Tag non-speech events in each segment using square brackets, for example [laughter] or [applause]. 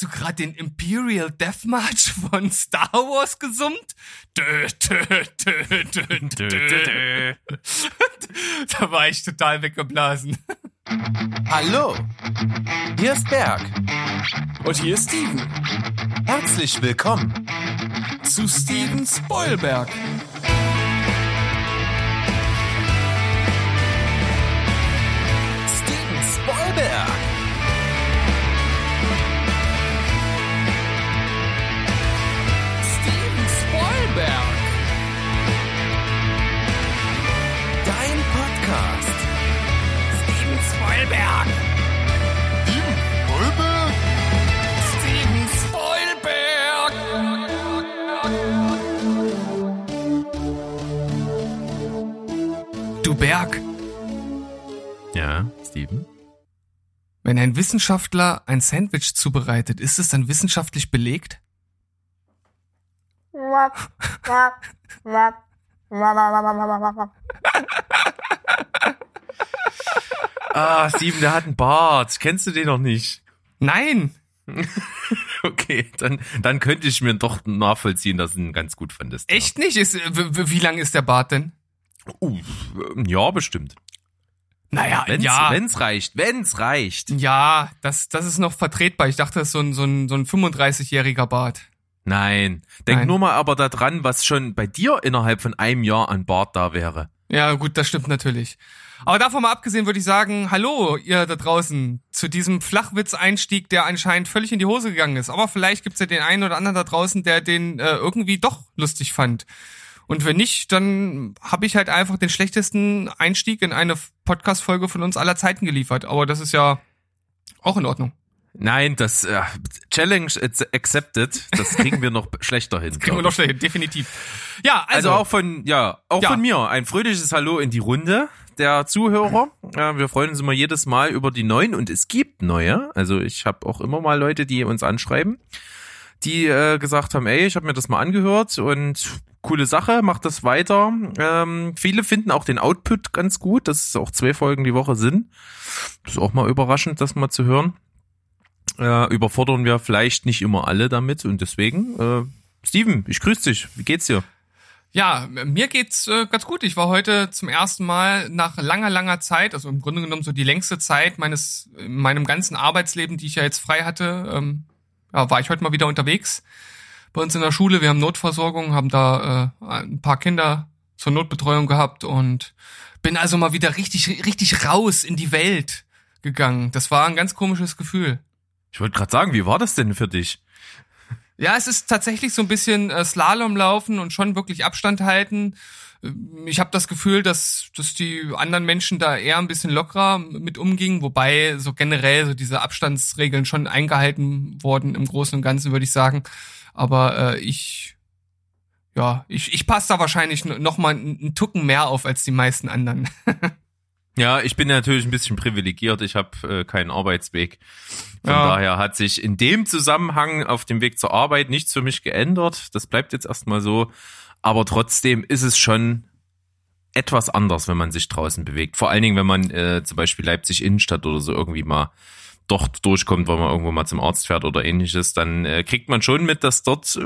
Hast du gerade den Imperial Death March von Star Wars gesummt? Dö, dö, dö, dö, dö, dö. [laughs] da war ich total weggeblasen. Hallo, hier ist Berg. Und hier ist Steven. Herzlich willkommen zu Steven Spoilberg. Podcast. Steven Spoilberg. Steven Spoilberg. Steven Spoilberg. Du Berg, Ja, Steven? wenn ein Wissenschaftler ein Sandwich zubereitet, ist es dann wissenschaftlich belegt? [laughs] Ah, Steven, der hat einen Bart. Kennst du den noch nicht? Nein. [laughs] Okay, dann, dann könnte ich mir doch nachvollziehen, dass du ihn ganz gut fandest. Echt nicht? Ist, wie lang ist der Bart denn? Ja, uh, ja bestimmt. Naja, Wenn's, ja. wenn's reicht, wenn's reicht. Ja, das, das ist noch vertretbar. Ich dachte, das ist so ein, so ein, so ein 35-jähriger Bart. Nein. Denk Nein. nur mal aber daran, was schon bei dir innerhalb von einem Jahr an Bart da wäre. Ja, gut, das stimmt natürlich. Aber davon mal abgesehen würde ich sagen, hallo, ihr da draußen, zu diesem Flachwitz-Einstieg, der anscheinend völlig in die Hose gegangen ist. Aber vielleicht gibt's ja den einen oder anderen da draußen, der den äh, irgendwie doch lustig fand. Und wenn nicht, dann habe ich halt einfach den schlechtesten Einstieg in eine Podcast-Folge von uns aller Zeiten geliefert. Aber das ist ja auch in Ordnung. Nein, das äh, Challenge accepted. Das kriegen wir noch [laughs] schlechter hin. Kriegen wir noch ich. schlecht, definitiv. Ja, Also, also, auch von, ja, auch Ja. von mir ein fröhliches Hallo in die Runde der Zuhörer. Ja, wir freuen uns immer jedes Mal über die neuen und es gibt neue. Also ich habe auch immer mal Leute, die uns anschreiben, die äh, gesagt haben, ey, ich habe mir das mal angehört und coole Sache, macht das weiter. Ähm, viele finden auch den Output ganz gut, dass es auch zwei Folgen die Woche sind. Das ist auch mal überraschend, das mal zu hören. Äh, überfordern wir vielleicht nicht immer alle damit und deswegen, äh, Steven, ich grüße dich. Wie geht's dir? Ja, mir geht's äh, ganz gut. Ich war heute zum ersten Mal nach langer, langer Zeit, also im Grunde genommen so die längste Zeit meines, in meinem ganzen Arbeitsleben, die ich ja jetzt frei hatte, ähm, ja, war ich heute mal wieder unterwegs bei uns in der Schule. Wir haben Notversorgung, haben da äh, ein paar Kinder zur Notbetreuung gehabt und bin also mal wieder richtig, richtig raus in die Welt gegangen. Das war ein ganz komisches Gefühl. Ich wollte gerade sagen, wie war das denn für dich? Ja, es ist tatsächlich so ein bisschen äh, Slalom laufen und schon wirklich Abstand halten. Ich habe das Gefühl, dass, dass die anderen Menschen da eher ein bisschen lockerer mit umgingen, wobei so generell so diese Abstandsregeln schon eingehalten wurden im Großen und Ganzen, würde ich sagen. Aber äh, ich, ja, ich, ich passe da wahrscheinlich noch mal einen Tucken mehr auf als die meisten anderen. [laughs] Ja, ich bin natürlich ein bisschen privilegiert. Ich habe äh, keinen Arbeitsweg. Von Ja. daher hat sich in dem Zusammenhang auf dem Weg zur Arbeit nichts für mich geändert. Das bleibt jetzt erstmal so. Aber trotzdem ist es schon etwas anders, wenn man sich draußen bewegt. Vor allen Dingen, wenn man äh, zum Beispiel Leipzig Innenstadt oder so irgendwie mal dort durchkommt, weil man irgendwo mal zum Arzt fährt oder ähnliches, dann äh, kriegt man schon mit, dass dort äh,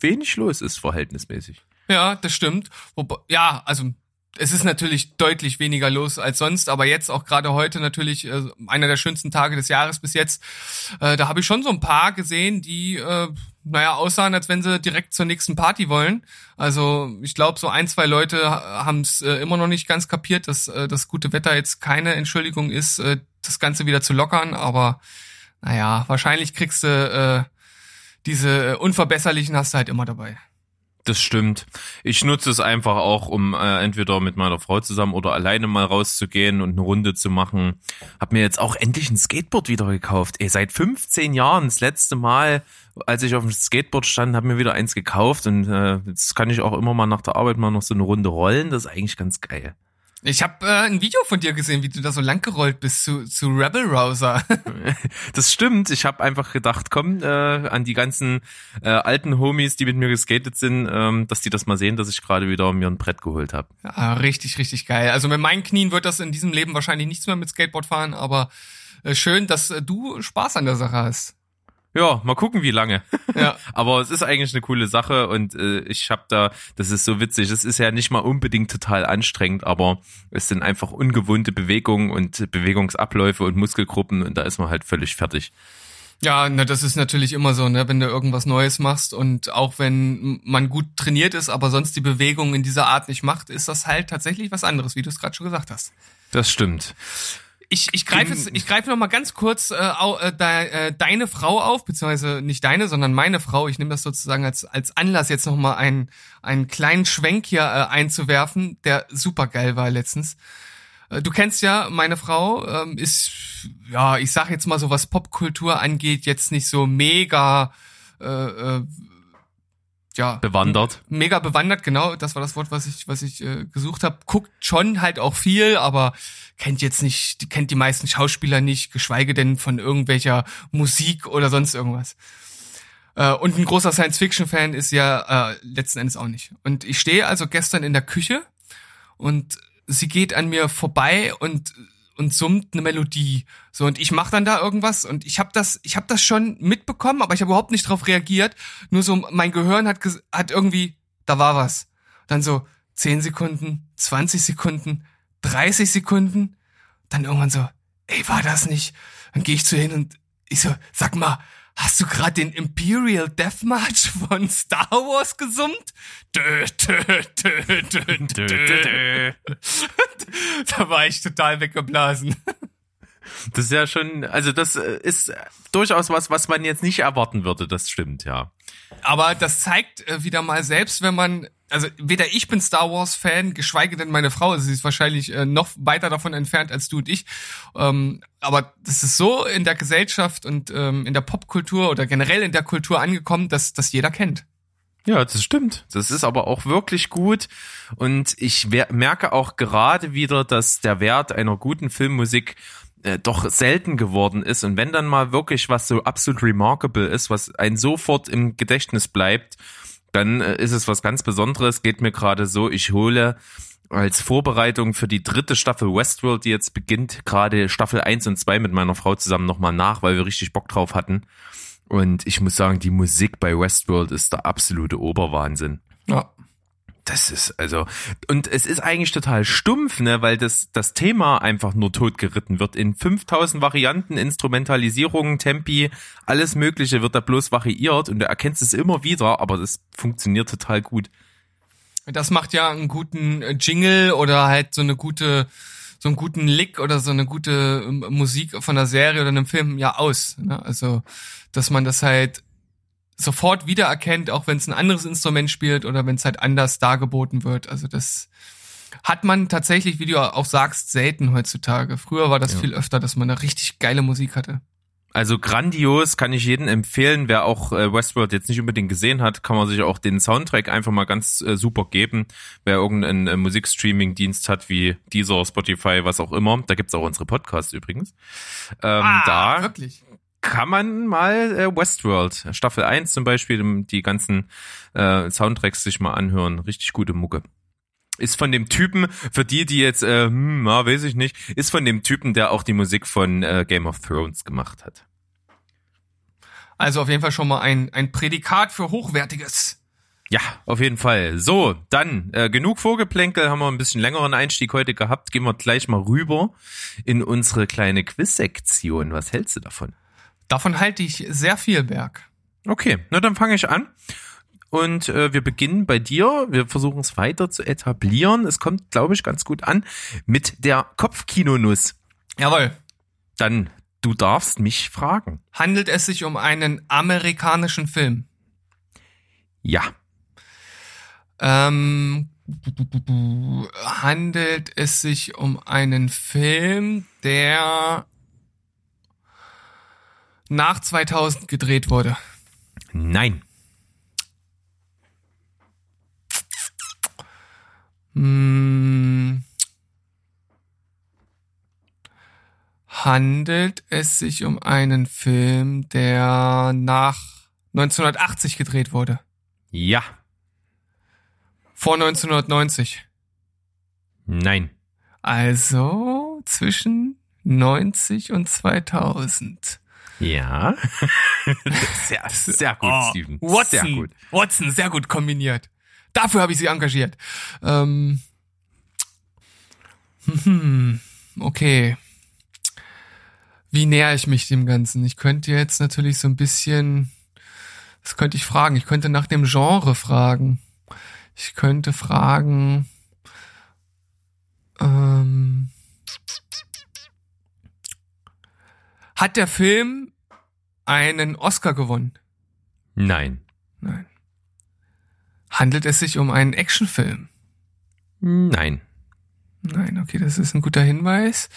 wenig los ist, verhältnismäßig. Ja, das stimmt. Wobei, ja, also es ist natürlich deutlich weniger los als sonst, aber jetzt auch gerade heute natürlich äh, einer der schönsten Tage des Jahres bis jetzt. Äh, da habe ich schon so ein paar gesehen, die äh, naja aussahen, als wenn sie direkt zur nächsten Party wollen. Also ich glaube, so ein, zwei Leute haben es äh, immer noch nicht ganz kapiert, dass äh, das gute Wetter jetzt keine Entschuldigung ist, äh, das Ganze wieder zu lockern. Aber naja, wahrscheinlich kriegst du äh, diese äh, unverbesserlichen hast du halt immer dabei. Das stimmt. Ich nutze es einfach auch, um äh, entweder mit meiner Frau zusammen oder alleine mal rauszugehen und eine Runde zu machen. Hab mir jetzt auch endlich ein Skateboard wieder gekauft. Ey, seit 15 Jahren das letzte Mal, als ich auf dem Skateboard stand, habe mir wieder eins gekauft und äh, jetzt kann ich auch immer mal nach der Arbeit mal noch so eine Runde rollen. Das ist eigentlich ganz geil. Ich habe äh, ein Video von dir gesehen, wie du da so lang gerollt bist zu, zu Rebel Rouser. [laughs] Das stimmt. Ich habe einfach gedacht, komm, äh, an die ganzen äh, alten Homies, die mit mir geskatet sind, ähm, dass die das mal sehen, dass ich gerade wieder mir ein Brett geholt habe. ja, richtig, richtig geil. Also mit meinen Knien wird das in diesem Leben wahrscheinlich nichts mehr mit Skateboard fahren, aber äh, schön, dass äh, du Spaß an der Sache hast. Ja, mal gucken, wie lange. [laughs] Ja. Aber es ist eigentlich eine coole Sache und äh, ich habe da, das ist so witzig, es ist ja nicht mal unbedingt total anstrengend, aber es sind einfach ungewohnte Bewegungen und Bewegungsabläufe und Muskelgruppen und da ist man halt völlig fertig. Ja, na, das ist natürlich immer so, ne, wenn du irgendwas Neues machst und auch wenn man gut trainiert ist, aber sonst die Bewegung in dieser Art nicht macht, ist das halt tatsächlich was anderes, wie du es gerade schon gesagt hast. Das stimmt. Ich, ich greife jetzt, ich greife noch mal ganz kurz äh, äh, de, äh, deine Frau auf, beziehungsweise nicht deine, sondern meine Frau. Ich nehme das sozusagen als als Anlass jetzt noch mal einen einen kleinen Schwenk hier äh, einzuwerfen, der super geil war letztens. Äh, Du kennst ja meine Frau ähm, ist ja, ich sag jetzt mal so was Popkultur angeht, jetzt nicht so mega äh, äh, ja Bewandert. mega bewandert, genau, das war das Wort, was ich, was ich äh, gesucht habe. Guckt schon halt auch viel, aber kennt jetzt nicht, die kennt die meisten Schauspieler nicht, geschweige denn von irgendwelcher Musik oder sonst irgendwas. Äh, und ein großer Science-Fiction-Fan ist ja äh, letzten Endes auch nicht. Und ich stehe also gestern in der Küche und sie geht an mir vorbei und und summt eine Melodie. So und ich mache dann da irgendwas und ich habe das ich habe das schon mitbekommen, aber ich habe überhaupt nicht drauf reagiert. Nur so mein Gehirn hat hat irgendwie da war was. Dann so 10 Sekunden, 20 Sekunden, 30 Sekunden, dann irgendwann so, ey, war das nicht? Dann gehe ich zu hin und ich so, sag mal, hast du gerade den Imperial Death March von Star Wars gesummt? Dö, dö, dö, dö, dö, dö. [laughs] da war ich total weggeblasen. Das ist ja schon, also das äh, ist durchaus was, was man jetzt nicht erwarten würde, das stimmt, ja. Aber das zeigt äh, wieder mal, selbst wenn man, also weder ich bin Star Wars Fan, geschweige denn meine Frau, sie ist wahrscheinlich äh, noch weiter davon entfernt als du und ich. Ähm, aber das ist so in der Gesellschaft und ähm, in der Popkultur oder generell in der Kultur angekommen, dass das jeder kennt. Ja, das stimmt. Das ist aber auch wirklich gut. Und ich merke auch gerade wieder, dass der Wert einer guten Filmmusik äh, doch selten geworden ist. Und wenn dann mal wirklich was so absolut remarkable ist, was ein sofort im Gedächtnis bleibt, dann äh, ist es was ganz Besonderes. Geht mir gerade so, ich hole als Vorbereitung für die dritte Staffel Westworld, die jetzt beginnt, gerade Staffel 1 und 2 mit meiner Frau zusammen nochmal nach, weil wir richtig Bock drauf hatten. Und ich muss sagen, die Musik bei Westworld ist der absolute Oberwahnsinn. Ja. Das ist also und es ist eigentlich total stumpf, ne, weil das das Thema einfach nur totgeritten wird in 5000 Varianten, Instrumentalisierungen, Tempi, alles mögliche wird da bloß variiert und du erkennst es immer wieder, aber das funktioniert total gut. Das macht ja einen guten äh, Jingle oder halt so eine gute, so einen guten Lick oder so eine gute ähm, Musik von einer Serie oder einem Film ja aus. Ne? Also, dass man das halt sofort wiedererkennt, auch wenn es ein anderes Instrument spielt oder wenn es halt anders dargeboten wird. Also das hat man tatsächlich, wie du auch sagst, selten heutzutage. Früher war das Ja. viel öfter, dass man da richtig geile Musik hatte. Also grandios, kann ich jedem empfehlen. Wer auch äh, Westworld jetzt nicht unbedingt gesehen hat, kann man sich auch den Soundtrack einfach mal ganz äh, super geben. Wer irgendeinen äh, Musikstreaming-Dienst hat, wie Deezer, Spotify, was auch immer, da gibt's auch unsere Podcasts übrigens. Ähm, da Ah, wirklich. Kann man mal äh, Westworld, Staffel 1 zum Beispiel, ähm, die ganzen äh, Soundtracks sich mal anhören. Richtig gute Mucke. Ist von dem Typen, für die, die jetzt, äh, hm, na, weiß ich nicht, ist von dem Typen, der auch die Musik von äh, Game of Thrones gemacht hat. Also auf jeden Fall schon mal ein, ein Prädikat für Hochwertiges. Ja, auf jeden Fall. So, dann äh, genug Vorgeplänkel, haben wir ein bisschen längeren Einstieg heute gehabt. Gehen wir gleich mal rüber in unsere kleine Quiz-Sektion. Was hältst du davon? Davon halte ich sehr viel, Berg. Okay, na dann fange ich an. Und äh, wir beginnen bei dir. Wir versuchen es weiter zu etablieren. Es kommt, glaube ich, ganz gut an mit der Kopfkinonuss. Jawohl. Dann, du darfst mich fragen. Handelt es sich um einen amerikanischen Film? Ja, Ähm, handelt es sich um einen Film, der nach 2000 gedreht wurde? nein, Hm. Handelt es sich um einen Film, der nach 1980 gedreht wurde? ja, Vor 1990. nein, Also zwischen 90 und 2000. Ja. [laughs] sehr, sehr gut, Steven. Oh, Watson. Sehr gut. Watson, sehr gut kombiniert. Dafür habe ich sie engagiert. Ähm, hm, [laughs] okay. Wie näher ich mich dem Ganzen? Ich könnte jetzt natürlich so ein bisschen, was könnte ich fragen? Ich könnte nach dem Genre fragen. Ich könnte fragen, ähm, hat der Film einen Oscar gewonnen? Nein. Nein. Handelt es sich um einen Actionfilm? Nein. Nein, okay, das ist ein guter Hinweis.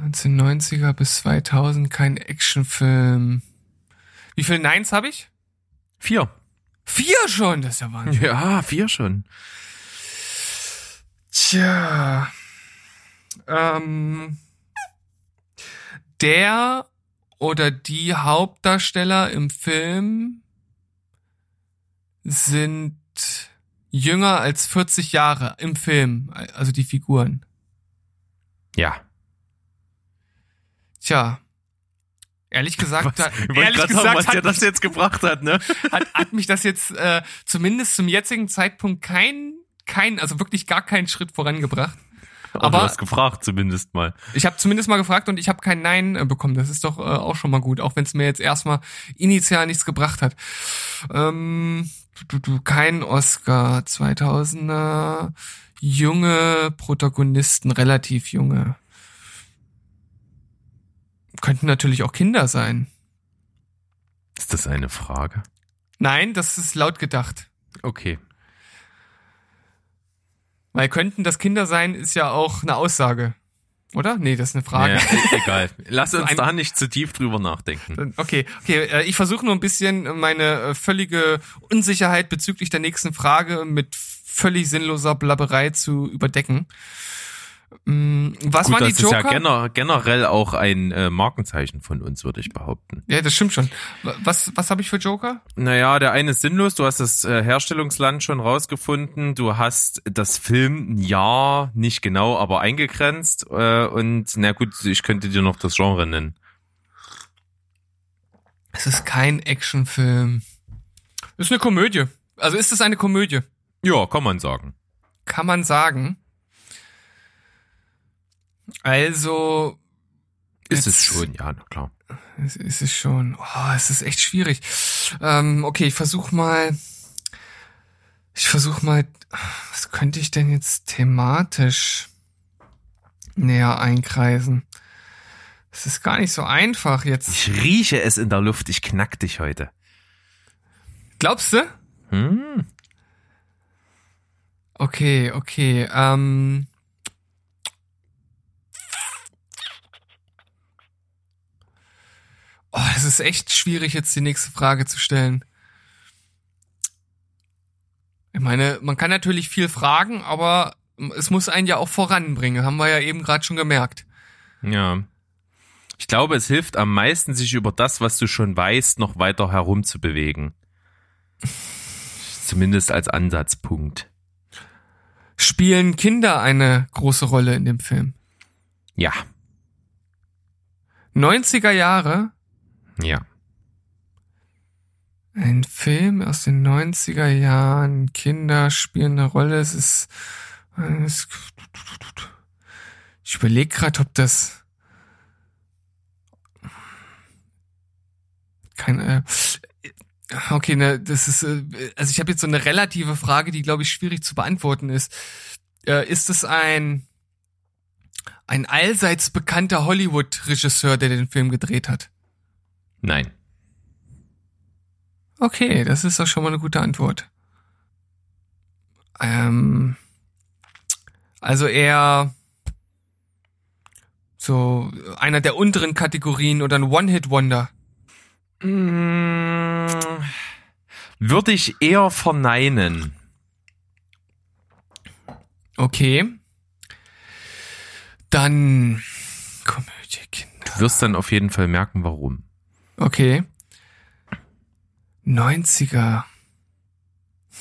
1990er bis 2000 kein Actionfilm. Wie viele Neins habe ich? Vier. Vier schon, das ist ja Wahnsinn. Ja, vier schon. Tja. Ähm, der oder die Hauptdarsteller im Film sind jünger als 40 Jahre im Film, also die Figuren. Ja. Tja. Ehrlich gesagt, wollte ehrlich gesagt sagen, was hat, das jetzt gebracht hat, ne? hat, hat mich das jetzt äh, zumindest zum jetzigen Zeitpunkt kein, kein, also wirklich gar keinen Schritt vorangebracht. Aber, du hast gefragt zumindest mal. Ich habe zumindest mal gefragt und ich habe kein Nein äh, bekommen. Das ist doch äh, auch schon mal gut, auch wenn es mir jetzt erstmal initial nichts gebracht hat. Ähm, du, du, kein Oscar 2000er, junge Protagonisten, relativ junge. Könnten natürlich auch Kinder sein. Ist das eine Frage? Nein, das ist laut gedacht. Okay. Weil könnten das Kinder sein, ist ja auch eine Aussage. Oder? Nee, das ist eine Frage. Ja, e- egal. Lass uns da nicht zu tief drüber nachdenken. Okay, okay, äh, ich versuche nur ein bisschen meine äh, völlige Unsicherheit bezüglich der nächsten Frage mit völlig sinnloser Blabberei zu überdecken. Mm, Was Gut, waren das die ist ja Joker? gener generell auch ein äh, Markenzeichen von uns, würde ich behaupten. Ja, das stimmt schon. Wa- Was, was habe ich für Joker? Naja, der eine ist sinnlos, du hast das äh, Herstellungsland schon rausgefunden, du hast das Filmjahr nicht genau, aber eingegrenzt äh, und na gut, ich könnte dir noch das Genre nennen. Es ist kein Actionfilm. Es ist eine Komödie. Also ist es eine Komödie? Ja, kann man sagen. Kann man sagen. Also. Ist es schon, ja, na klar. Es ist es schon. Oh, es ist echt schwierig. Ähm, okay, ich versuch mal. Ich versuch mal. Was könnte ich denn jetzt thematisch näher einkreisen? Es ist gar nicht so einfach jetzt. Ich rieche es in der Luft, ich knack dich heute. Glaubst du? Hm? Okay, okay. Ähm, oh, es ist echt schwierig, jetzt die nächste Frage zu stellen. Ich meine, man kann natürlich viel fragen, aber es muss einen ja auch voranbringen, haben wir ja eben gerade schon gemerkt. Ja. Ich glaube, es hilft am meisten, sich über das, was du schon weißt, noch weiter herumzubewegen. Zumindest als Ansatzpunkt. Spielen Kinder eine große Rolle in dem Film? Ja, 90er Jahre, ja. Ein Film aus den 90er Jahren, Kinder spielen eine Rolle, es ist, es- ich überlege gerade, ob das kein, äh, okay, ne, das ist, äh, also ich habe jetzt so eine relative Frage, die glaube ich schwierig zu beantworten ist. Äh, ist es ein ein allseits bekannter Hollywood-Regisseur, der den Film gedreht hat? Nein. Okay, das ist doch schon mal eine gute Antwort. Ähm, also eher so einer der unteren Kategorien oder ein One-Hit-Wonder. Mm, Würde ich eher verneinen. Okay. Dann Komödie, Kinder. Du wirst dann auf jeden Fall merken, warum. Okay. 90er.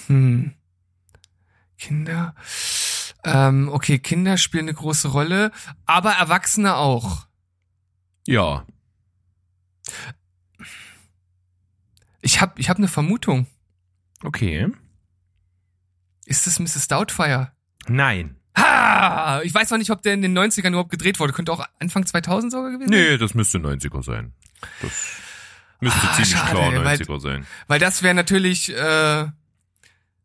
Hm. Kinder. Ähm, okay, Kinder spielen eine große Rolle, aber Erwachsene auch. Ja. Ich habe ich hab eine Vermutung. Okay. Ist das Mrs. Doubtfire? Nein. Ha! Ich weiß noch nicht, ob der in den 90ern überhaupt gedreht wurde. Könnte auch Anfang 2000 sogar gewesen sein. Nee, das müsste 90er sein. Das müsste Ah, ziemlich schade, klar ey, weil- 90er sein. Weil das wäre natürlich, äh,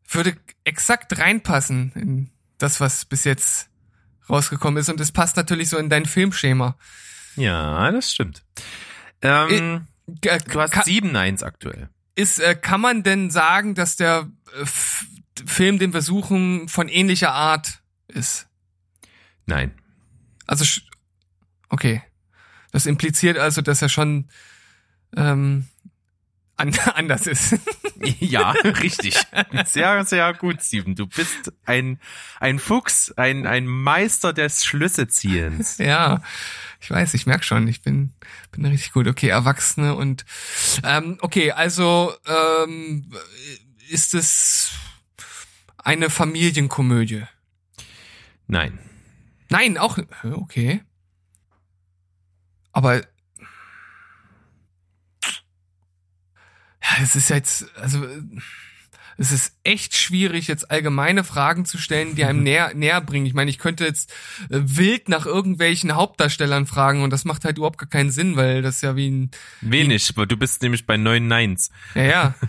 würde exakt reinpassen in das, was bis jetzt rausgekommen ist. Und es passt natürlich so in dein Filmschema. Ja, das stimmt. Ähm, Äh, du hast ka- 7-1 aktuell. ist, äh, kann man denn sagen, dass der äh, Film, den wir suchen, von ähnlicher Art ist? Nein. Also, okay. Das impliziert also, dass er schon ähm, an [laughs] anders ist. [laughs] Ja, richtig. Sehr, sehr gut, Steven. Du bist ein, ein Fuchs, ein, ein Meister des Schlüsseziehens. [laughs] ja, ich weiß, ich merk schon, ich bin, bin richtig gut. Okay, Erwachsene und ähm, okay, also ähm, ist es eine Familienkomödie? Nein. Nein, auch okay. Aber ja, es ist jetzt also es ist echt schwierig jetzt allgemeine Fragen zu stellen, die einem [laughs] näher näher bringen. Ich meine, ich könnte jetzt äh, wild nach irgendwelchen Hauptdarstellern fragen und das macht halt überhaupt gar keinen Sinn, weil das ja wie ein Wenig, weil du bist nämlich bei 9 Neins. ja ja. [laughs]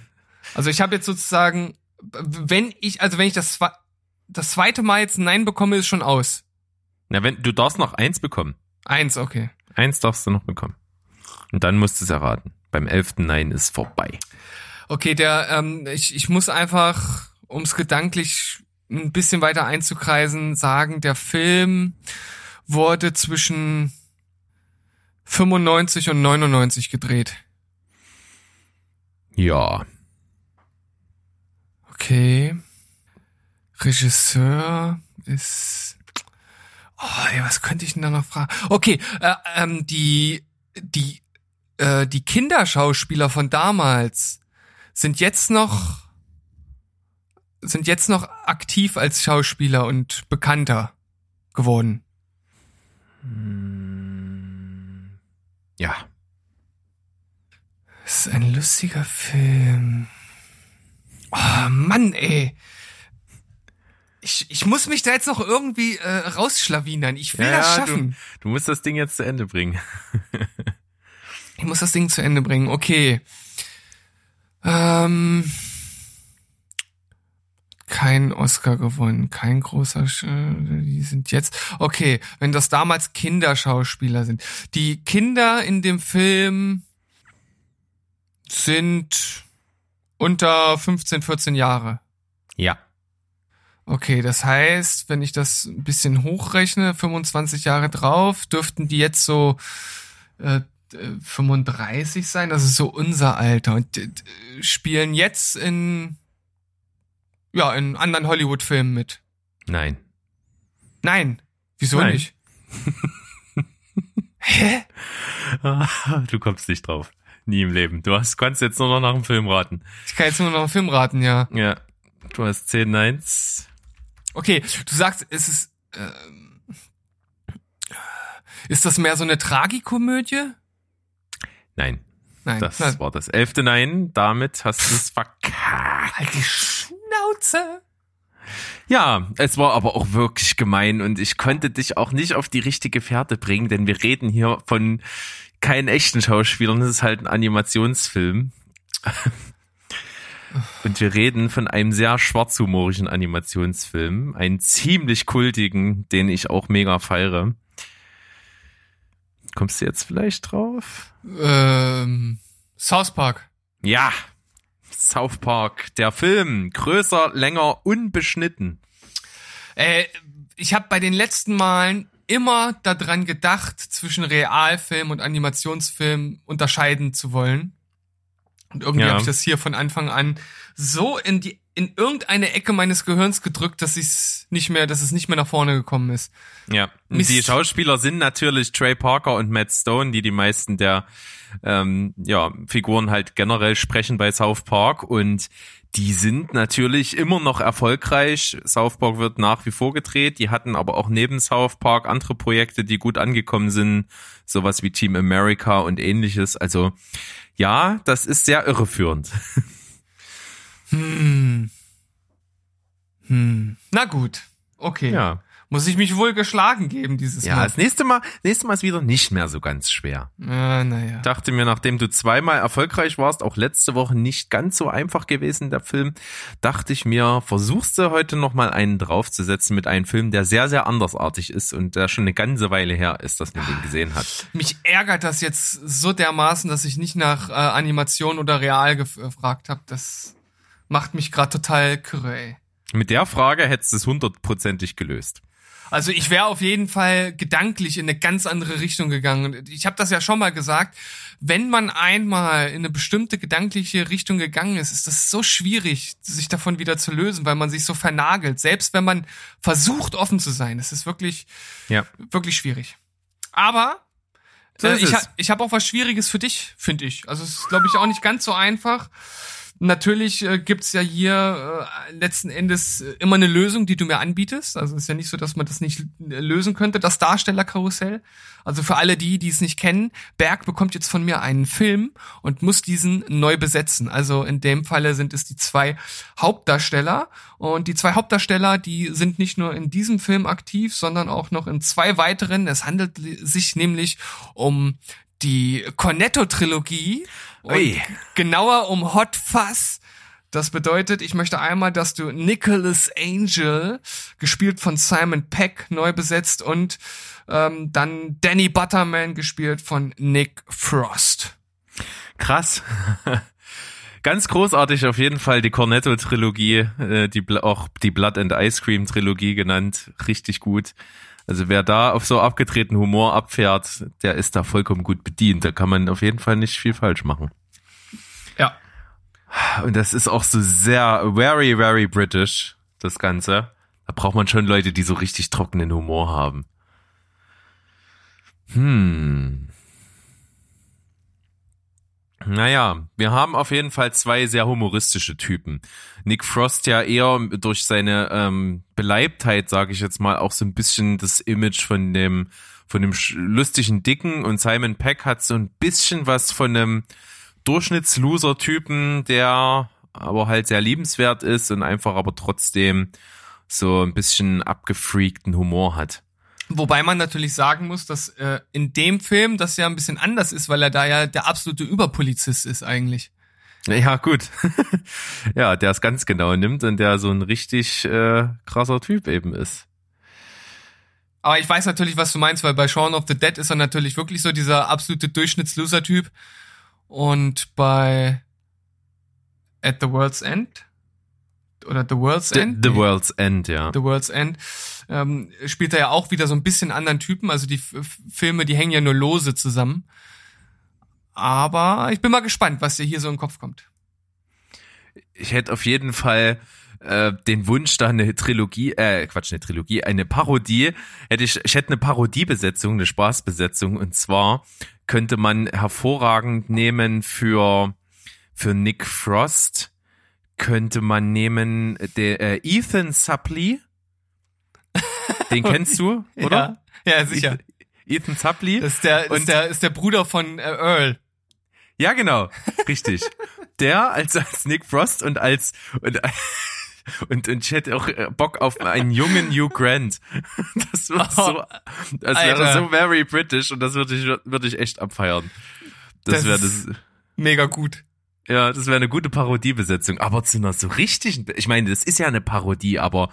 Also ich habe jetzt sozusagen wenn ich also wenn ich das das zweite Mal jetzt ein Nein bekomme, ist schon aus. Na, wenn, du darfst noch eins bekommen. Eins, okay. Eins darfst du noch bekommen. Und dann musst du es erraten. Beim elften Nein ist vorbei. Okay, der, ähm, ich, ich muss einfach, um es gedanklich ein bisschen weiter einzukreisen, sagen, der Film wurde zwischen 95 und 99 gedreht. Ja. Okay. Regisseur ist. Oh, ey, was könnte ich denn da noch fragen? Okay, äh, ähm, die, die, äh, die Kinderschauspieler von damals sind jetzt noch, sind jetzt noch aktiv als Schauspieler und bekannter geworden. Ja. Das ist ein lustiger Film. Oh, Mann, ey. Ich, ich muss mich da jetzt noch irgendwie äh, rausschlawinern. Ich will Ja, das schaffen. Du musst das Ding jetzt zu Ende bringen. Ich muss das Ding zu Ende bringen. Okay. Ähm, kein Oscar gewonnen, kein großer. Sch die sind jetzt. Okay, wenn das damals Kinderschauspieler sind. Die Kinder in dem Film sind unter 15, 14 Jahre. Ja. Okay, das heißt, wenn ich das ein bisschen hochrechne, 25 Jahre drauf, dürften die jetzt so äh, äh, 35 sein. Das ist so unser Alter und äh, spielen jetzt in ja in anderen Hollywood-Filmen mit. Nein. Nein, wieso Nein. nicht? [laughs] Hä? [laughs] Du kommst nicht drauf. Nie im Leben. Du hast, kannst jetzt nur noch nach dem Film raten. Ich kann jetzt nur noch einen Film raten, ja. Ja. Du hast 10 Neins. Okay, du sagst, es ist ähm, ist das mehr so eine Tragikomödie? Nein. Nein, Das na, war das elfte Nein. Damit hast du es verkackt. halt die Schnauze. Ja, es war aber auch wirklich gemein und ich konnte dich auch nicht auf die richtige Fährte bringen, denn wir reden hier von keinen echten Schauspielern, das ist halt ein Animationsfilm. Und wir reden von einem sehr schwarzhumorischen Animationsfilm, einen ziemlich kultigen, den ich auch mega feiere. Kommst du jetzt vielleicht drauf? Ähm, South Park. Ja, South Park, der Film, größer, länger, unbeschnitten. Äh, ich habe bei den letzten Malen immer daran gedacht, zwischen Realfilm und Animationsfilm unterscheiden zu wollen. Und irgendwie Ja. habe ich das hier von Anfang an so in die in irgendeine Ecke meines Gehirns gedrückt, dass es nicht mehr, dass es nicht mehr nach vorne gekommen ist. Ja, Mist. die Schauspieler sind natürlich Trey Parker und Matt Stone, die die meisten der ähm, ja, Figuren halt generell sprechen bei South Park und die sind natürlich immer noch erfolgreich. South Park wird nach wie vor gedreht. Die hatten aber auch neben South Park andere Projekte, die gut angekommen sind. Sowas wie Team America und ähnliches. Also ja, das ist sehr irreführend. [laughs] Hm. Hm. Na gut. Okay. Ja. Muss ich mich wohl geschlagen geben dieses Ja, Mal. das nächste Mal, nächste Mal ist wieder nicht mehr so ganz schwer. Äh, naja. dachte mir, nachdem du zweimal erfolgreich warst, auch letzte Woche nicht ganz so einfach gewesen, der Film, dachte ich mir, versuchst du heute nochmal einen draufzusetzen mit einem Film, der sehr, sehr andersartig ist und der schon eine ganze Weile her ist, dass man den gesehen hat. Mich ärgert das jetzt so dermaßen, dass ich nicht nach äh, Animation oder Real gef- gefragt habe. Das macht mich gerade total kirre, ey. Mit der Frage hättest du es hundertprozentig gelöst. Also ich wäre auf jeden Fall gedanklich in eine ganz andere Richtung gegangen. Ich habe das ja schon mal gesagt. Wenn man einmal in eine bestimmte gedankliche Richtung gegangen ist, ist das so schwierig, sich davon wieder zu lösen, weil man sich so vernagelt. Selbst wenn man versucht, offen zu sein, es ist wirklich, Ja. wirklich schwierig. Aber So äh, ich, ha ich habe auch was Schwieriges für dich, finde ich. Also es ist, glaube ich, auch nicht ganz so einfach. Natürlich äh, gibt's ja hier äh, letzten Endes äh, immer eine Lösung, die du mir anbietest. Also es ist ja nicht so, dass man das nicht äh, lösen könnte, das Darstellerkarussell. Also für alle die, die es nicht kennen, Berg bekommt jetzt von mir einen Film und muss diesen neu besetzen. Also in dem Falle sind es die zwei Hauptdarsteller. Und die zwei Hauptdarsteller, die sind nicht nur in diesem Film aktiv, sondern auch noch in zwei weiteren. Es handelt sich nämlich um die Cornetto-Trilogie. Ui. genauer um Hot Fuzz. Das bedeutet, ich möchte einmal, dass du Nicholas Angel, gespielt von Simon Peck, neu besetzt und ähm, dann Danny Butterman, gespielt von Nick Frost. Krass. [laughs] Ganz großartig auf jeden Fall die Cornetto-Trilogie, äh, die auch die Blood and Ice Cream-Trilogie genannt. Richtig gut. Also wer da auf so abgedrehten Humor abfährt, der ist da vollkommen gut bedient. Da kann man auf jeden Fall nicht viel falsch machen. Ja. Und das ist auch so sehr very, very British, das Ganze. Da braucht man schon Leute, die so richtig trockenen Humor haben. Hm. Naja, wir haben auf jeden Fall zwei sehr humoristische Typen. Nick Frost ja eher durch seine ähm, Beleibtheit, sage ich jetzt mal, auch so ein bisschen das Image von dem von dem lustigen Dicken und Simon Peck hat so ein bisschen was von einem Durchschnittsloser-Typen, der aber halt sehr liebenswert ist und einfach aber trotzdem so ein bisschen abgefreakten Humor hat. Wobei man natürlich sagen muss, dass äh, in dem Film das ja ein bisschen anders ist, weil er da ja der absolute Überpolizist ist eigentlich. Ja, gut. [laughs] ja, der es ganz genau nimmt und der so ein richtig äh, krasser Typ eben ist. Aber ich weiß natürlich, was du meinst, weil bei Shaun of the Dead ist er natürlich wirklich so dieser absolute Durchschnittsloser-Typ. Und bei At the World's End oder The World's The, End? the World's End, ja. The World's End ähm, spielt er ja auch wieder so ein bisschen anderen Typen. Also die F Filme, die hängen ja nur lose zusammen. Aber ich bin mal gespannt, was dir hier so im Kopf kommt. Ich hätte auf jeden Fall äh, den Wunsch, da eine Trilogie, äh, Quatsch, eine Trilogie, eine Parodie, hätte ich, ich hätte eine Parodiebesetzung, eine Spaßbesetzung und zwar könnte man hervorragend nehmen für, für Nick Frost, könnte man nehmen der äh, Ethan Suppley, [laughs] den kennst du, oder? Ja, ja sicher. Ethan Suppley. Das ist der, Und- ist der, ist der Bruder von äh, Earl. Ja, genau, richtig. [laughs] Der als, als Nick Frost und als und, und, und ich hätte auch äh, Bock auf einen jungen Hugh Grant. [laughs] Das war so, das wäre Alter. so very British und das würde ich würde ich echt abfeiern. Das, Das wäre das. Mega gut. Ja, das wäre eine gute Parodiebesetzung, aber zu einer so richtigen, ich meine, das ist ja eine Parodie, aber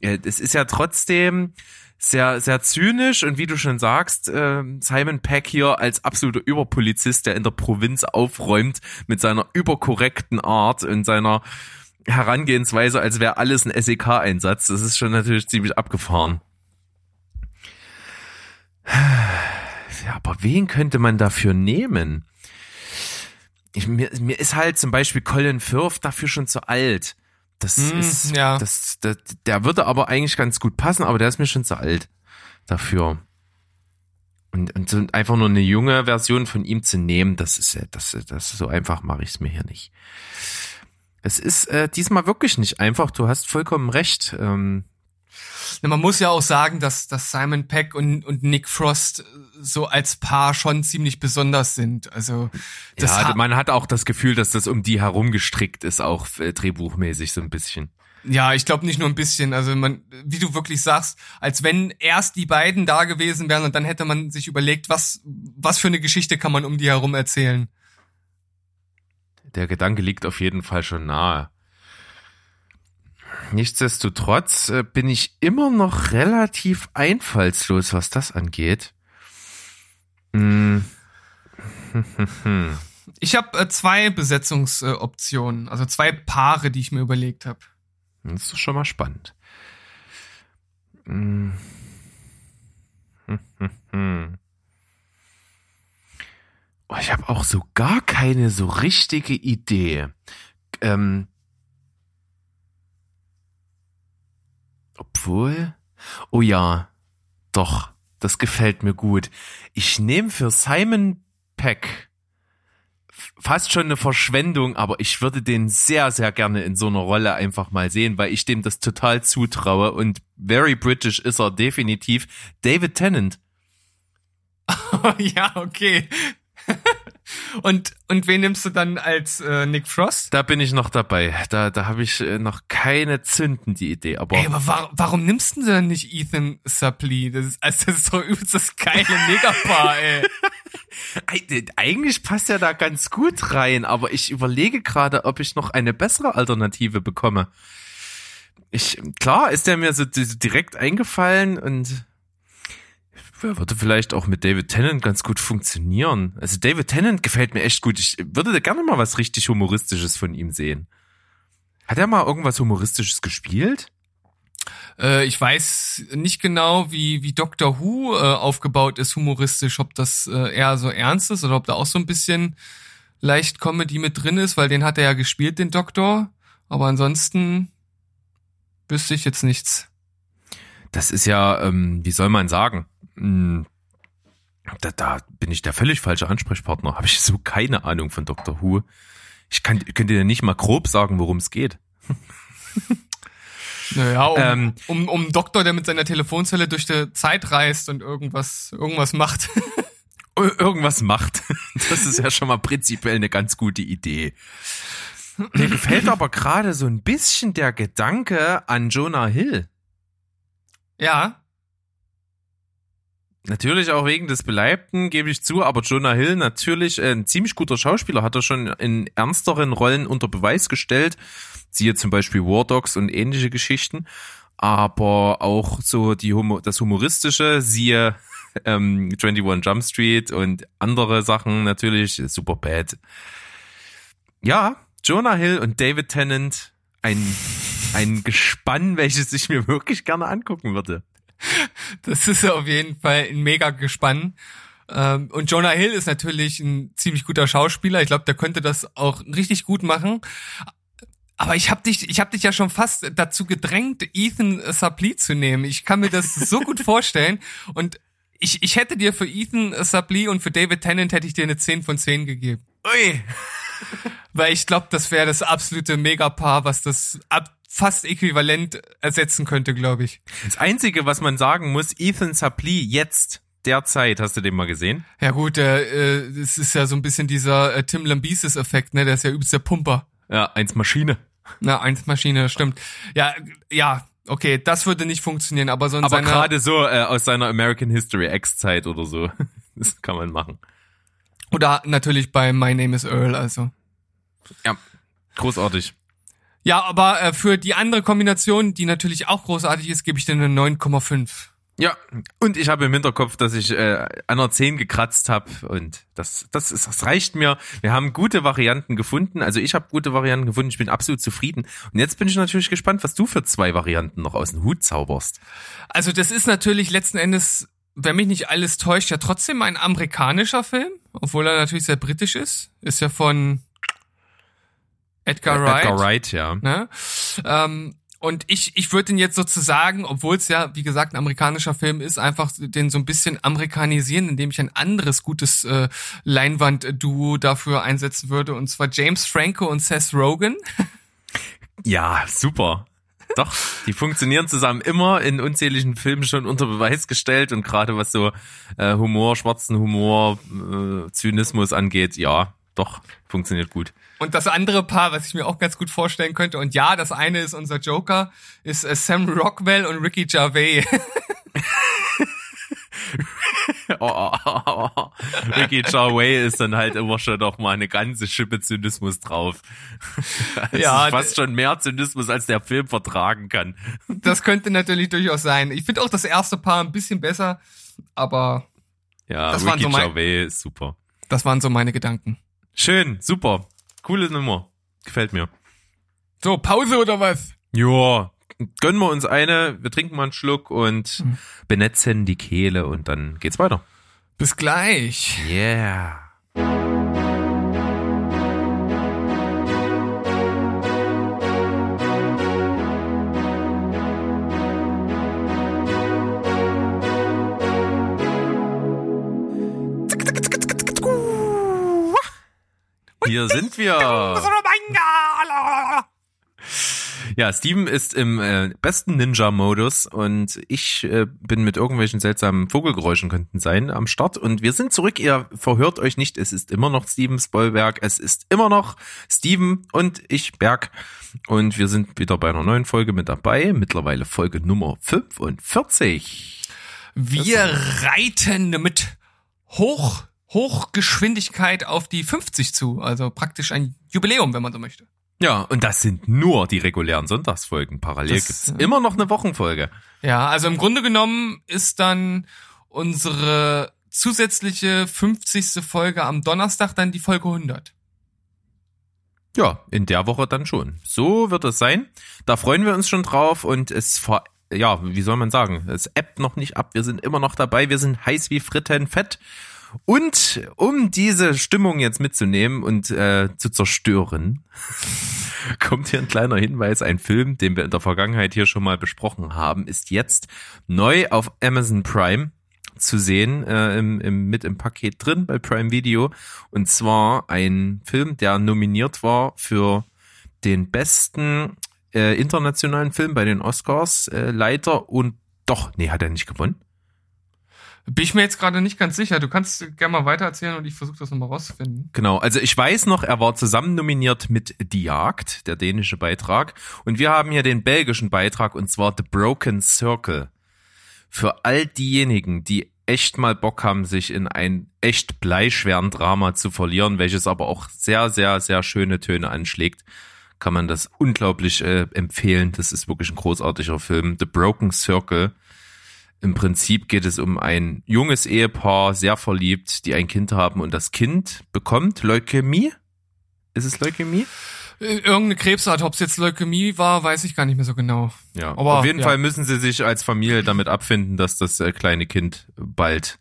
äh, das ist ja trotzdem sehr, sehr zynisch und wie du schon sagst, äh, Simon Peck hier als absoluter Überpolizist, der in der Provinz aufräumt mit seiner überkorrekten Art und seiner Herangehensweise, als wäre alles ein SEK-Einsatz. Das ist schon natürlich ziemlich abgefahren. Ja, aber wen könnte man dafür nehmen? ich, mir, mir ist halt zum Beispiel Colin Firth dafür schon zu alt. Das Hm, ist, ja. das, das, der würde aber eigentlich ganz gut passen, aber der ist mir schon zu alt dafür. Und, und einfach nur eine junge Version von ihm zu nehmen, das ist ja, das, das so einfach mache ich es mir hier nicht. Es ist äh, diesmal wirklich nicht einfach. Du hast vollkommen recht. Ähm, Na, Man muss ja auch sagen, dass, dass Simon Peck und, und Nick Frost so als Paar schon ziemlich besonders sind. Also ja, ha- man hat auch das Gefühl, dass das um die herum gestrickt ist, auch äh, drehbuchmäßig so ein bisschen. Ja, ich glaube nicht nur ein bisschen. Also man, wie du wirklich sagst, als wenn erst die beiden da gewesen wären und dann hätte man sich überlegt, was, was für eine Geschichte kann man um die herum erzählen. Der Gedanke liegt auf jeden Fall schon nahe. Nichtsdestotrotz äh, bin ich immer noch relativ einfallslos, was das angeht. Hm. [laughs] Ich habe äh, zwei Besetzungsoptionen, also zwei Paare, die ich mir überlegt habe. Das ist doch schon mal spannend. Hm. [laughs] Ich habe auch so gar keine so richtige Idee. Ähm, obwohl, oh ja, doch, das gefällt mir gut. Ich nehme für Simon Peck fast schon eine Verschwendung, aber ich würde den sehr, sehr gerne in so einer Rolle einfach mal sehen, weil ich dem das total zutraue und very British ist er definitiv. David Tennant. [laughs] ja, okay. [laughs] und, und wen nimmst du dann als äh, Nick Frost? Da bin ich noch dabei. Da, da habe ich äh, noch keine zündende Idee, aber Ey, aber wa warum nimmst du denn nicht Ethan Suplee? Das ist, also das ist doch übelst das geile [laughs] Megapaar, ey. Eig- eigentlich passt er da ganz gut rein, aber ich überlege gerade, ob ich noch eine bessere Alternative bekomme. Ich, klar ist der mir so di- direkt eingefallen und wer würde vielleicht auch mit David Tennant ganz gut funktionieren. Also David Tennant gefällt mir echt gut. Ich würde gerne mal was richtig Humoristisches von ihm sehen. Hat er mal irgendwas Humoristisches gespielt? Äh, ich weiß nicht genau, wie, wie Doctor Who äh, aufgebaut ist, humoristisch, ob das äh, eher so ernst ist oder ob da auch so ein bisschen leicht Comedy mit drin ist, weil den hat er ja gespielt, den Doktor. Aber ansonsten wüsste ich jetzt nichts. Das ist ja, ähm, wie soll man sagen? Hm, Da, da bin ich der völlig falsche Ansprechpartner. Habe ich so keine Ahnung von Dr. Who. Ich kann, könnte dir nicht mal grob sagen, worum es geht. [laughs] Naja, um, Ähm. um, um einen Doktor, der mit seiner Telefonzelle durch die Zeit reist und irgendwas, irgendwas macht. [laughs] Ir- Irgendwas macht. [laughs] Das ist ja schon mal prinzipiell eine ganz gute Idee. Mir gefällt aber gerade so ein bisschen der Gedanke an Jonah Hill. ja, Natürlich auch wegen des Beleibten, gebe ich zu, aber Jonah Hill natürlich äh, ein ziemlich guter Schauspieler, hat er schon in ernsteren Rollen unter Beweis gestellt, siehe zum Beispiel War Dogs und ähnliche Geschichten, aber auch so die Humor, das Humoristische, siehe [laughs] ähm, 21 Jump Street und andere Sachen natürlich, super bad. Ja, Jonah Hill und David Tennant, ein, ein Gespann, [laughs] welches ich mir wirklich gerne angucken würde. [laughs] das ist auf jeden Fall ein mega Gespann. Ähm, und Jonah Hill ist natürlich ein ziemlich guter Schauspieler. Ich glaube, der könnte das auch richtig gut machen. Aber ich habe dich, ich habe dich ja schon fast dazu gedrängt, Ethan Suplee zu nehmen. Ich kann mir das so gut [laughs] vorstellen. Und ich, ich hätte dir für Ethan Suplee und für David Tennant hätte ich dir eine 10 von 10 gegeben. Ui. Weil ich glaube, das wäre das absolute Megapaar, was das ab fast äquivalent ersetzen könnte, glaube ich. Das Einzige, was man sagen muss, Ethan Suplee jetzt, derzeit, hast du den mal gesehen? Ja gut, äh, das ist ja so ein bisschen dieser äh, Tim Lambesis-Effekt, ne? Der ist ja übelst der Pumper. Ja, eins Maschine. Na, eins Maschine, stimmt. Ja, ja, okay, das würde nicht funktionieren, aber so in Aber gerade so äh, aus seiner American History X-Zeit oder so. [laughs] Das kann man machen. Oder natürlich bei My Name is Earl, also. Ja, großartig. Ja, aber äh, für die andere Kombination, die natürlich auch großartig ist, gebe ich dir eine 9,5. Ja, und ich habe im Hinterkopf, dass ich äh, an einer 10 gekratzt habe und das, das, ist, das reicht mir. Wir haben gute Varianten gefunden. Also ich habe gute Varianten gefunden. Ich bin absolut zufrieden. Und jetzt bin ich natürlich gespannt, was du für zwei Varianten noch aus dem Hut zauberst. Also das ist natürlich letzten Endes wenn mich nicht alles täuscht, ja trotzdem ein amerikanischer Film, obwohl er natürlich sehr britisch ist. Ist ja von Edgar Wright. Edgar Wright, ja. Ne? Ähm, und ich, ich würde den jetzt sozusagen, obwohl es ja, wie gesagt, ein amerikanischer Film ist, einfach den so ein bisschen amerikanisieren, indem ich ein anderes gutes äh, Leinwand-Duo dafür einsetzen würde, und zwar James Franco und Seth Rogen. Ja, super. Doch, die funktionieren zusammen immer in unzähligen Filmen schon unter Beweis gestellt und gerade was so äh, Humor, schwarzen Humor, äh, Zynismus angeht, ja, doch, funktioniert gut. Und das andere Paar, was ich mir auch ganz gut vorstellen könnte, und ja, das eine ist unser Joker, ist äh, Sam Rockwell und Ricky Gervais. [laughs] Oh, oh, oh, oh. Ricky Gervais ist dann halt immer schon noch mal eine ganze Schippe Zynismus drauf. Das Ja, ist fast schon mehr Zynismus, als der Film vertragen kann. Das könnte natürlich durchaus sein. Ich finde auch das erste Paar ein bisschen besser, aber Ja, Das waren Ricky so mein- Gervais ist super. das waren so meine Gedanken. Schön, super. Coole Nummer. Gefällt mir. So, Pause oder was? Ja, gönnen wir uns eine, wir trinken mal einen Schluck und benetzen die Kehle und dann geht's weiter. Bis gleich. Yeah. Hier sind wir. Ja, Steven ist im äh, besten Ninja-Modus und ich äh, bin mit irgendwelchen seltsamen Vogelgeräuschen könnten sein am Start und wir sind zurück. Ihr verhört euch nicht, es ist immer noch Steven Spoilberg, es ist immer noch Steven und ich Berg und wir sind wieder bei einer neuen Folge mit dabei, mittlerweile Folge Nummer 45. Wir reiten mit Hoch, Hochgeschwindigkeit auf die 50 zu. Also praktisch ein Jubiläum, wenn man so möchte. Ja, und das sind nur die regulären Sonntagsfolgen. Parallel Das, gibt's äh, immer noch eine Wochenfolge. Ja, also im Grunde genommen ist dann unsere zusätzliche 50. Folge am Donnerstag dann die Folge 100. Ja, in der Woche dann schon. So wird es sein. Da freuen wir uns schon drauf und es ver ja, wie soll man sagen, es ebbt noch nicht ab. Wir sind immer noch dabei. Wir sind heiß wie Frittenfett. Und um diese Stimmung jetzt mitzunehmen und äh, zu zerstören, [laughs] kommt hier ein kleiner Hinweis. Ein Film, den wir in der Vergangenheit hier schon mal besprochen haben, ist jetzt neu auf Amazon Prime zu sehen, äh, im, im, mit im Paket drin bei Prime Video. Und zwar ein Film, der nominiert war für den besten äh, internationalen Film bei den Oscars, äh, Leiter und doch, nee, hat er nicht gewonnen. Bin ich mir jetzt gerade nicht ganz sicher. Du kannst gerne mal weitererzählen und ich versuche das nochmal rauszufinden. Genau, also ich weiß noch, er war zusammen nominiert mit Die Jagd, der dänische Beitrag. Und wir haben hier den belgischen Beitrag und zwar The Broken Circle. Für all diejenigen, die echt mal Bock haben, sich in ein echt bleischweren Drama zu verlieren, welches aber auch sehr, sehr, sehr schöne Töne anschlägt, kann man das unglaublich äh, empfehlen. Das ist wirklich ein großartiger Film. The Broken Circle. Im Prinzip geht es um ein junges Ehepaar, sehr verliebt, die ein Kind haben und das Kind bekommt Leukämie. Ist es Leukämie? Äh, Irgendeine Krebsart, ob es jetzt Leukämie war, weiß ich gar nicht mehr so genau. Ja. Aber, Auf jeden ja. Fall müssen sie sich als Familie damit abfinden, dass das äh, kleine Kind bald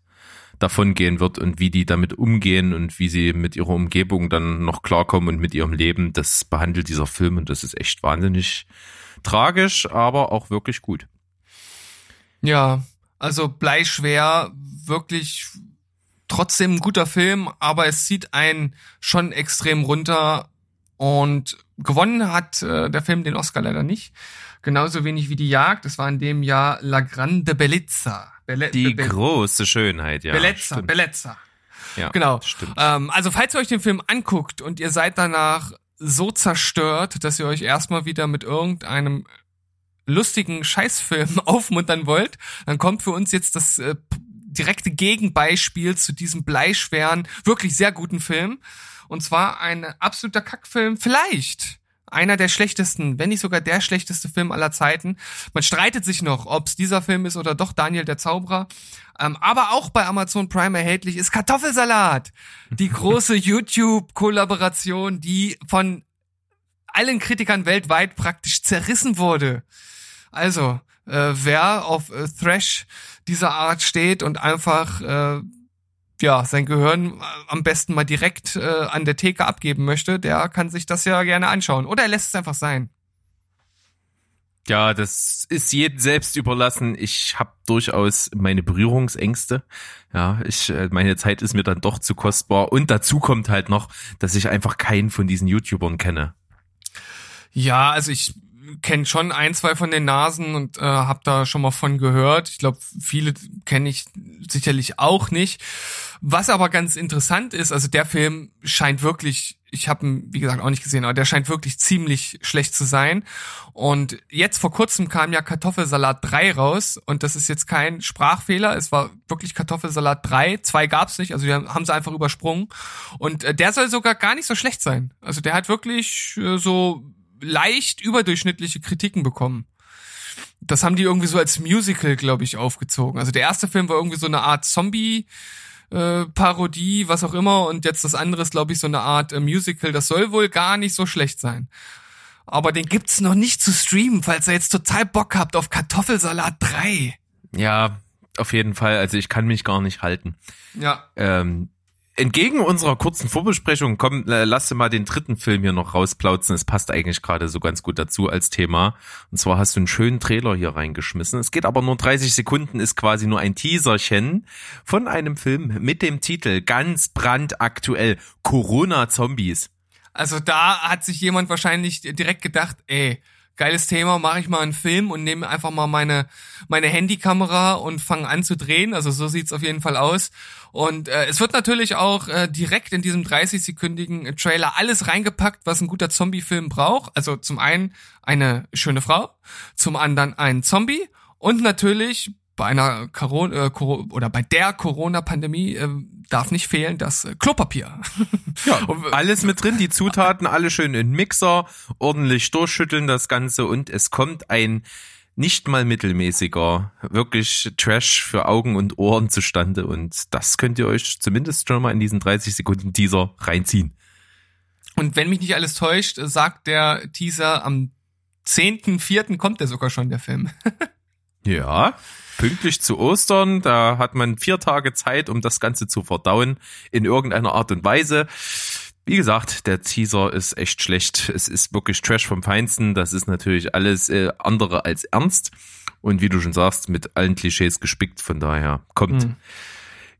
davon gehen wird und wie die damit umgehen und wie sie mit ihrer Umgebung dann noch klarkommen und mit ihrem Leben. Das behandelt dieser Film und das ist echt wahnsinnig tragisch, aber auch wirklich gut. Ja, also bleischwer, wirklich trotzdem ein guter Film, aber es zieht einen schon extrem runter und gewonnen hat äh, der Film den Oscar leider nicht. Genauso wenig wie die Jagd. Es war in dem Jahr La Grande Bellezza. Belle Die Be- große Schönheit, ja. Bellezza, stimmt. Bellezza. ja, Genau. Stimmt. Ähm, also falls ihr euch den Film anguckt und ihr seid danach so zerstört, dass ihr euch erstmal wieder mit irgendeinem lustigen Scheißfilm [laughs] aufmuntern wollt, dann kommt für uns jetzt das äh, direkte Gegenbeispiel zu diesem bleischweren, wirklich sehr guten Film. Und zwar ein absoluter Kackfilm, vielleicht einer der schlechtesten, wenn nicht sogar der schlechteste Film aller Zeiten. Man streitet sich noch, ob es dieser Film ist oder doch Daniel der Zauberer. Ähm, aber auch bei Amazon Prime erhältlich ist Kartoffelsalat. Die große [laughs] YouTube-Kollaboration, die von allen Kritikern weltweit praktisch zerrissen wurde. Also, äh, wer auf äh, Thrash dieser Art steht und einfach äh, ja sein Gehirn äh, am besten mal direkt äh, an der Theke abgeben möchte, der kann sich das ja gerne anschauen. Oder er lässt es einfach sein. Ja, das ist jedem selbst überlassen. Ich habe durchaus meine Berührungsängste. Ja, ich äh, meine Zeit ist mir dann doch zu kostbar und dazu kommt halt noch, dass ich einfach keinen von diesen YouTubern kenne. Ja, also ich kenne schon ein, zwei von den Nasen und äh, habe da schon mal von gehört. Ich glaube, viele kenne ich sicherlich auch nicht. Was aber ganz interessant ist, also der Film scheint wirklich, ich habe ihn wie gesagt auch nicht gesehen, aber der scheint wirklich ziemlich schlecht zu sein. Und jetzt vor kurzem kam ja Kartoffelsalat 3 raus und das ist jetzt kein Sprachfehler, es war wirklich Kartoffelsalat 3, zwei gab's nicht, also die haben sie einfach übersprungen und äh, der soll sogar gar nicht so schlecht sein. Also der hat wirklich äh, so leicht überdurchschnittliche Kritiken bekommen. Das haben die irgendwie so als Musical, glaube ich, aufgezogen. Also der erste Film war irgendwie so eine Art Zombie. Äh, Parodie, was auch immer, und jetzt das andere ist, glaube ich, so eine Art äh, Musical. Das soll wohl gar nicht so schlecht sein. Aber den gibt's noch nicht zu streamen, falls ihr jetzt total Bock habt auf Kartoffelsalat 3. Ja, auf jeden Fall. Also ich kann mich gar nicht halten. Ja. Ähm, entgegen unserer kurzen Vorbesprechung, komm, lass dir mal den dritten Film hier noch rausplauzen. Es passt eigentlich gerade so ganz gut dazu als Thema. Und zwar hast du einen schönen Trailer hier reingeschmissen. Es geht aber nur 30 Sekunden, ist quasi nur ein Teaserchen von einem Film mit dem Titel ganz brandaktuell Corona Zombies. Also da hat sich jemand wahrscheinlich direkt gedacht, ey, geiles Thema, mache ich mal einen Film und nehme einfach mal meine meine Handykamera und fange an zu drehen. Also so sieht's auf jeden Fall aus. Und äh, es wird natürlich auch äh, direkt in diesem 30-sekündigen Trailer alles reingepackt, was ein guter Zombie-Film braucht. Also zum einen eine schöne Frau, zum anderen ein Zombie und natürlich bei einer Corona, äh, oder bei der Corona-Pandemie äh, darf nicht fehlen das äh, Klopapier. [laughs] Ja, alles mit drin, die Zutaten, alle schön in Mixer, ordentlich durchschütteln das Ganze und es kommt ein nicht mal mittelmäßiger, wirklich Trash für Augen und Ohren zustande und das könnt ihr euch zumindest schon mal in diesen 30 Sekunden Teaser reinziehen. Und wenn mich nicht alles täuscht, sagt der Teaser am 10.4. kommt der sogar schon, der Film. [laughs] Ja, pünktlich zu Ostern, da hat man vier Tage Zeit, um das Ganze zu verdauen in irgendeiner Art und Weise. Wie gesagt, der Teaser ist echt schlecht. Es ist wirklich Trash vom Feinsten. Das ist natürlich alles äh, andere als ernst. Und wie du schon sagst, mit allen Klischees gespickt. Von daher kommt. Hm.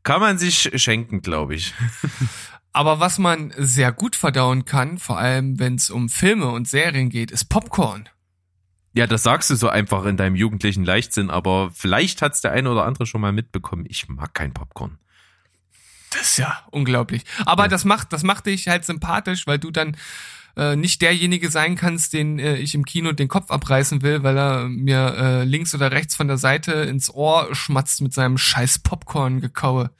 Kann man sich schenken, glaube ich. [laughs] Aber was man sehr gut verdauen kann, vor allem wenn es um Filme und Serien geht, ist Popcorn. Ja, das sagst du so einfach in deinem jugendlichen Leichtsinn, aber vielleicht hat's der eine oder andere schon mal mitbekommen. Ich mag kein Popcorn. Das ist ja unglaublich. Aber das macht, das macht dich halt sympathisch, weil du dann äh, nicht derjenige sein kannst, den äh, ich im Kino den Kopf abreißen will, weil er mir äh, links oder rechts von der Seite ins Ohr schmatzt mit seinem scheiß Popcorn gekaue.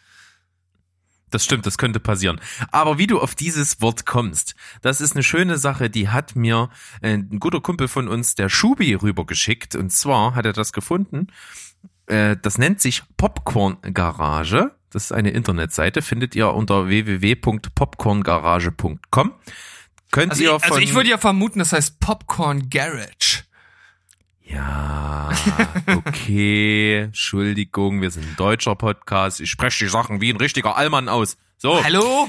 Das stimmt, das könnte passieren. Aber wie du auf dieses Wort kommst, das ist eine schöne Sache, die hat mir äh, ein guter Kumpel von uns, der Schubi, rübergeschickt. Und zwar hat er das gefunden. Äh, Das nennt sich Popcorn Garage. Das ist eine Internetseite, findet ihr unter www.popcorngarage.com. Könnt Also, ihr ich, von also ich würde ja vermuten, das heißt Popcorn Garage. Ja, okay, [laughs] Entschuldigung, wir sind ein deutscher Podcast. Ich spreche die Sachen wie ein richtiger Allmann aus. So. Hallo?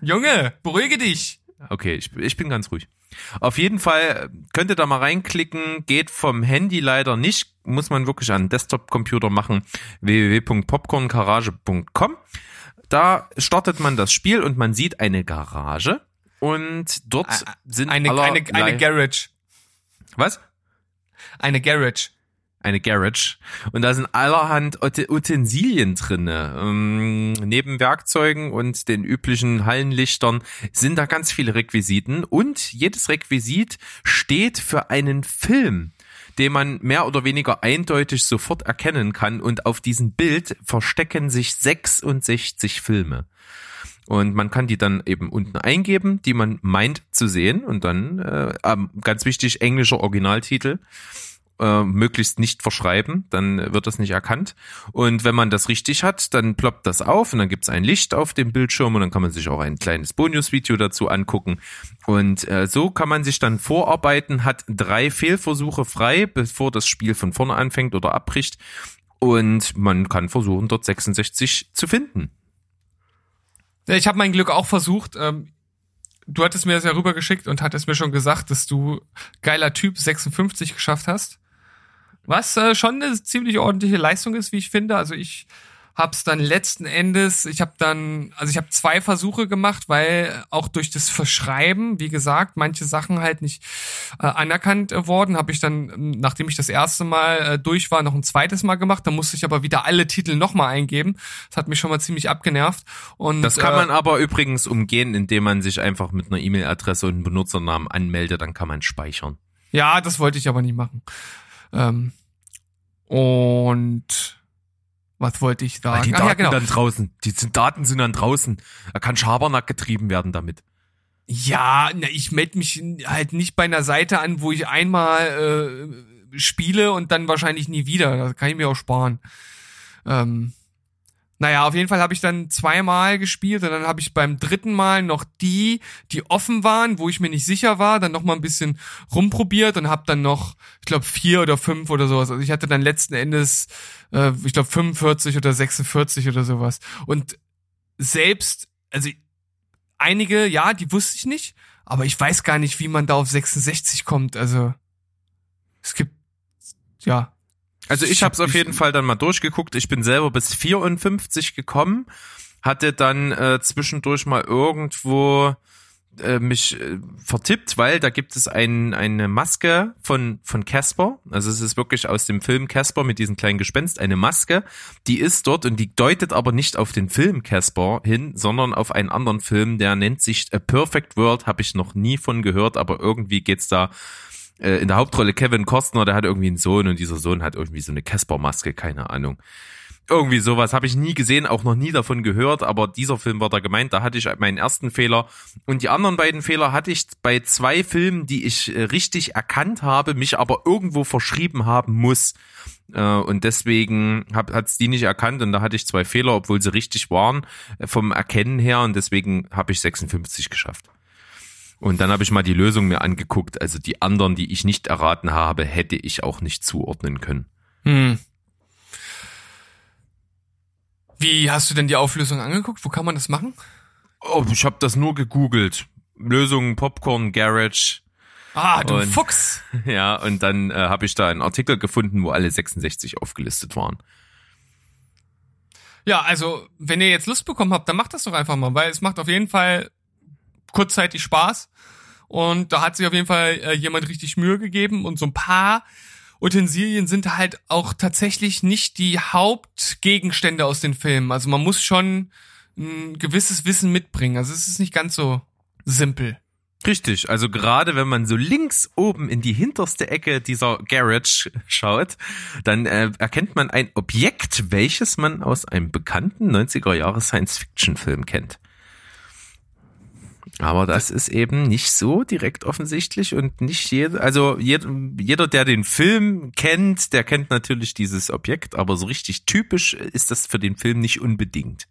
Junge, beruhige dich. Okay, ich, ich bin ganz ruhig. Auf jeden Fall könnt ihr da mal reinklicken, geht vom Handy leider nicht, muss man wirklich an einen Desktop-Computer machen, www.popcorngarage.com. Da startet man das Spiel und man sieht eine Garage und dort sind Eine, eine, allerlei- eine Garage. Was? Eine Garage. eine Garage und da sind allerhand Ut- Utensilien drinne. Ähm, neben Werkzeugen und den üblichen Hallenlichtern sind da ganz viele Requisiten und jedes Requisit steht für einen Film den man mehr oder weniger eindeutig sofort erkennen kann und auf diesem Bild verstecken sich 66 Filme. Und man kann die dann eben unten eingeben, die man meint zu sehen und dann, äh, ähm, ganz wichtig, englischer Originaltitel. äh, möglichst nicht verschreiben, dann wird das nicht erkannt. Und wenn man das richtig hat, dann ploppt das auf und dann gibt's ein Licht auf dem Bildschirm und dann kann man sich auch ein kleines Bonusvideo dazu angucken. Und äh, so kann man sich dann vorarbeiten, hat drei Fehlversuche frei, bevor das Spiel von vorne anfängt oder abbricht. Und man kann versuchen, dort 66 zu finden. Ja, Ich habe mein Glück auch versucht. Ähm, du hattest mir das ja rübergeschickt und hattest mir schon gesagt, dass du geiler Typ 56 geschafft hast. Was äh, schon eine ziemlich ordentliche Leistung ist, wie ich finde. Also ich hab's dann letzten Endes, ich habe dann, also ich habe zwei Versuche gemacht, weil auch durch das Verschreiben, wie gesagt, manche Sachen halt nicht äh, anerkannt worden, habe ich dann, ähm, nachdem ich das erste Mal äh, durch war, noch ein zweites Mal gemacht. Da musste ich aber wieder alle Titel nochmal eingeben. Das hat mich schon mal ziemlich abgenervt. Und Das kann äh, man aber übrigens umgehen, indem man sich einfach mit einer E-Mail-Adresse und einem Benutzernamen anmeldet, dann kann man speichern. Ja, das wollte ich aber nicht machen. Ähm, und was wollte ich Weil sagen? die Ach Daten ja, genau. dann draußen. Die sind- Daten sind dann draußen. Da kann Schabernack getrieben werden damit. Ja, na, ich melde mich halt nicht bei einer Seite an, wo ich einmal äh, spiele und dann wahrscheinlich nie wieder. Das kann ich mir auch sparen. Ähm, naja, auf jeden Fall habe ich dann zweimal gespielt und dann habe ich beim dritten Mal noch die, die offen waren, wo ich mir nicht sicher war, dann noch mal ein bisschen rumprobiert und habe dann noch, ich glaube, vier oder fünf oder sowas. Also ich hatte dann letzten Endes, äh, ich glaube, 45 oder 46 oder sowas. Und selbst, also einige, ja, die wusste ich nicht, aber ich weiß gar nicht, wie man da auf 66 kommt. Also es gibt, ja, Also ich habe es auf jeden Fall dann mal durchgeguckt. Ich bin selber bis 54 gekommen, hatte dann äh, zwischendurch mal irgendwo äh, mich äh, vertippt, weil da gibt es ein, eine Maske von von Casper. Also es ist wirklich aus dem Film Casper mit diesem kleinen Gespenst eine Maske. Die ist dort und die deutet aber nicht auf den Film Casper hin, sondern auf einen anderen Film, der nennt sich A Perfect World. Habe ich noch nie von gehört, aber irgendwie geht's da äh, in der Hauptrolle Kevin Costner, der hat irgendwie einen Sohn und dieser Sohn hat irgendwie so eine Casper-Maske, keine Ahnung. Irgendwie sowas habe ich nie gesehen, auch noch nie davon gehört, aber dieser Film war da gemeint, da hatte ich meinen ersten Fehler. Und die anderen beiden Fehler hatte ich bei zwei Filmen, die ich äh, richtig erkannt habe, mich aber irgendwo verschrieben haben muss. Äh, Und deswegen hat es die nicht erkannt und da hatte ich zwei Fehler, obwohl sie richtig waren vom Erkennen her und deswegen habe ich 56 geschafft. Und dann habe ich mal die Lösung mir angeguckt. Also die anderen, die ich nicht erraten habe, hätte ich auch nicht zuordnen können. Hm. Wie hast du denn die Auflösung angeguckt? Wo kann man das machen? Oh, ich habe das nur gegoogelt. Lösung Popcorn Garage. Ah, du Und- Fuchs. [laughs] Ja, und dann äh, habe ich da einen Artikel gefunden, wo alle 66 aufgelistet waren. Ja, also, wenn ihr jetzt Lust bekommen habt, dann macht das doch einfach mal, weil es macht auf jeden Fall kurzzeitig Spaß. Und da hat sich auf jeden Fall äh, jemand richtig Mühe gegeben und so ein paar Utensilien sind halt auch tatsächlich nicht die Hauptgegenstände aus den Filmen. Also man muss schon ein gewisses Wissen mitbringen. Also es ist nicht ganz so simpel. Richtig, also gerade wenn man so links oben in die hinterste Ecke dieser Garage schaut, dann äh, erkennt man ein Objekt, welches man aus einem bekannten 90er Jahre Science-Fiction-Film kennt. Aber das ist eben nicht so direkt offensichtlich und nicht jeder, also jeder, der den Film kennt, der kennt natürlich dieses Objekt, aber so richtig typisch ist das für den Film nicht unbedingt.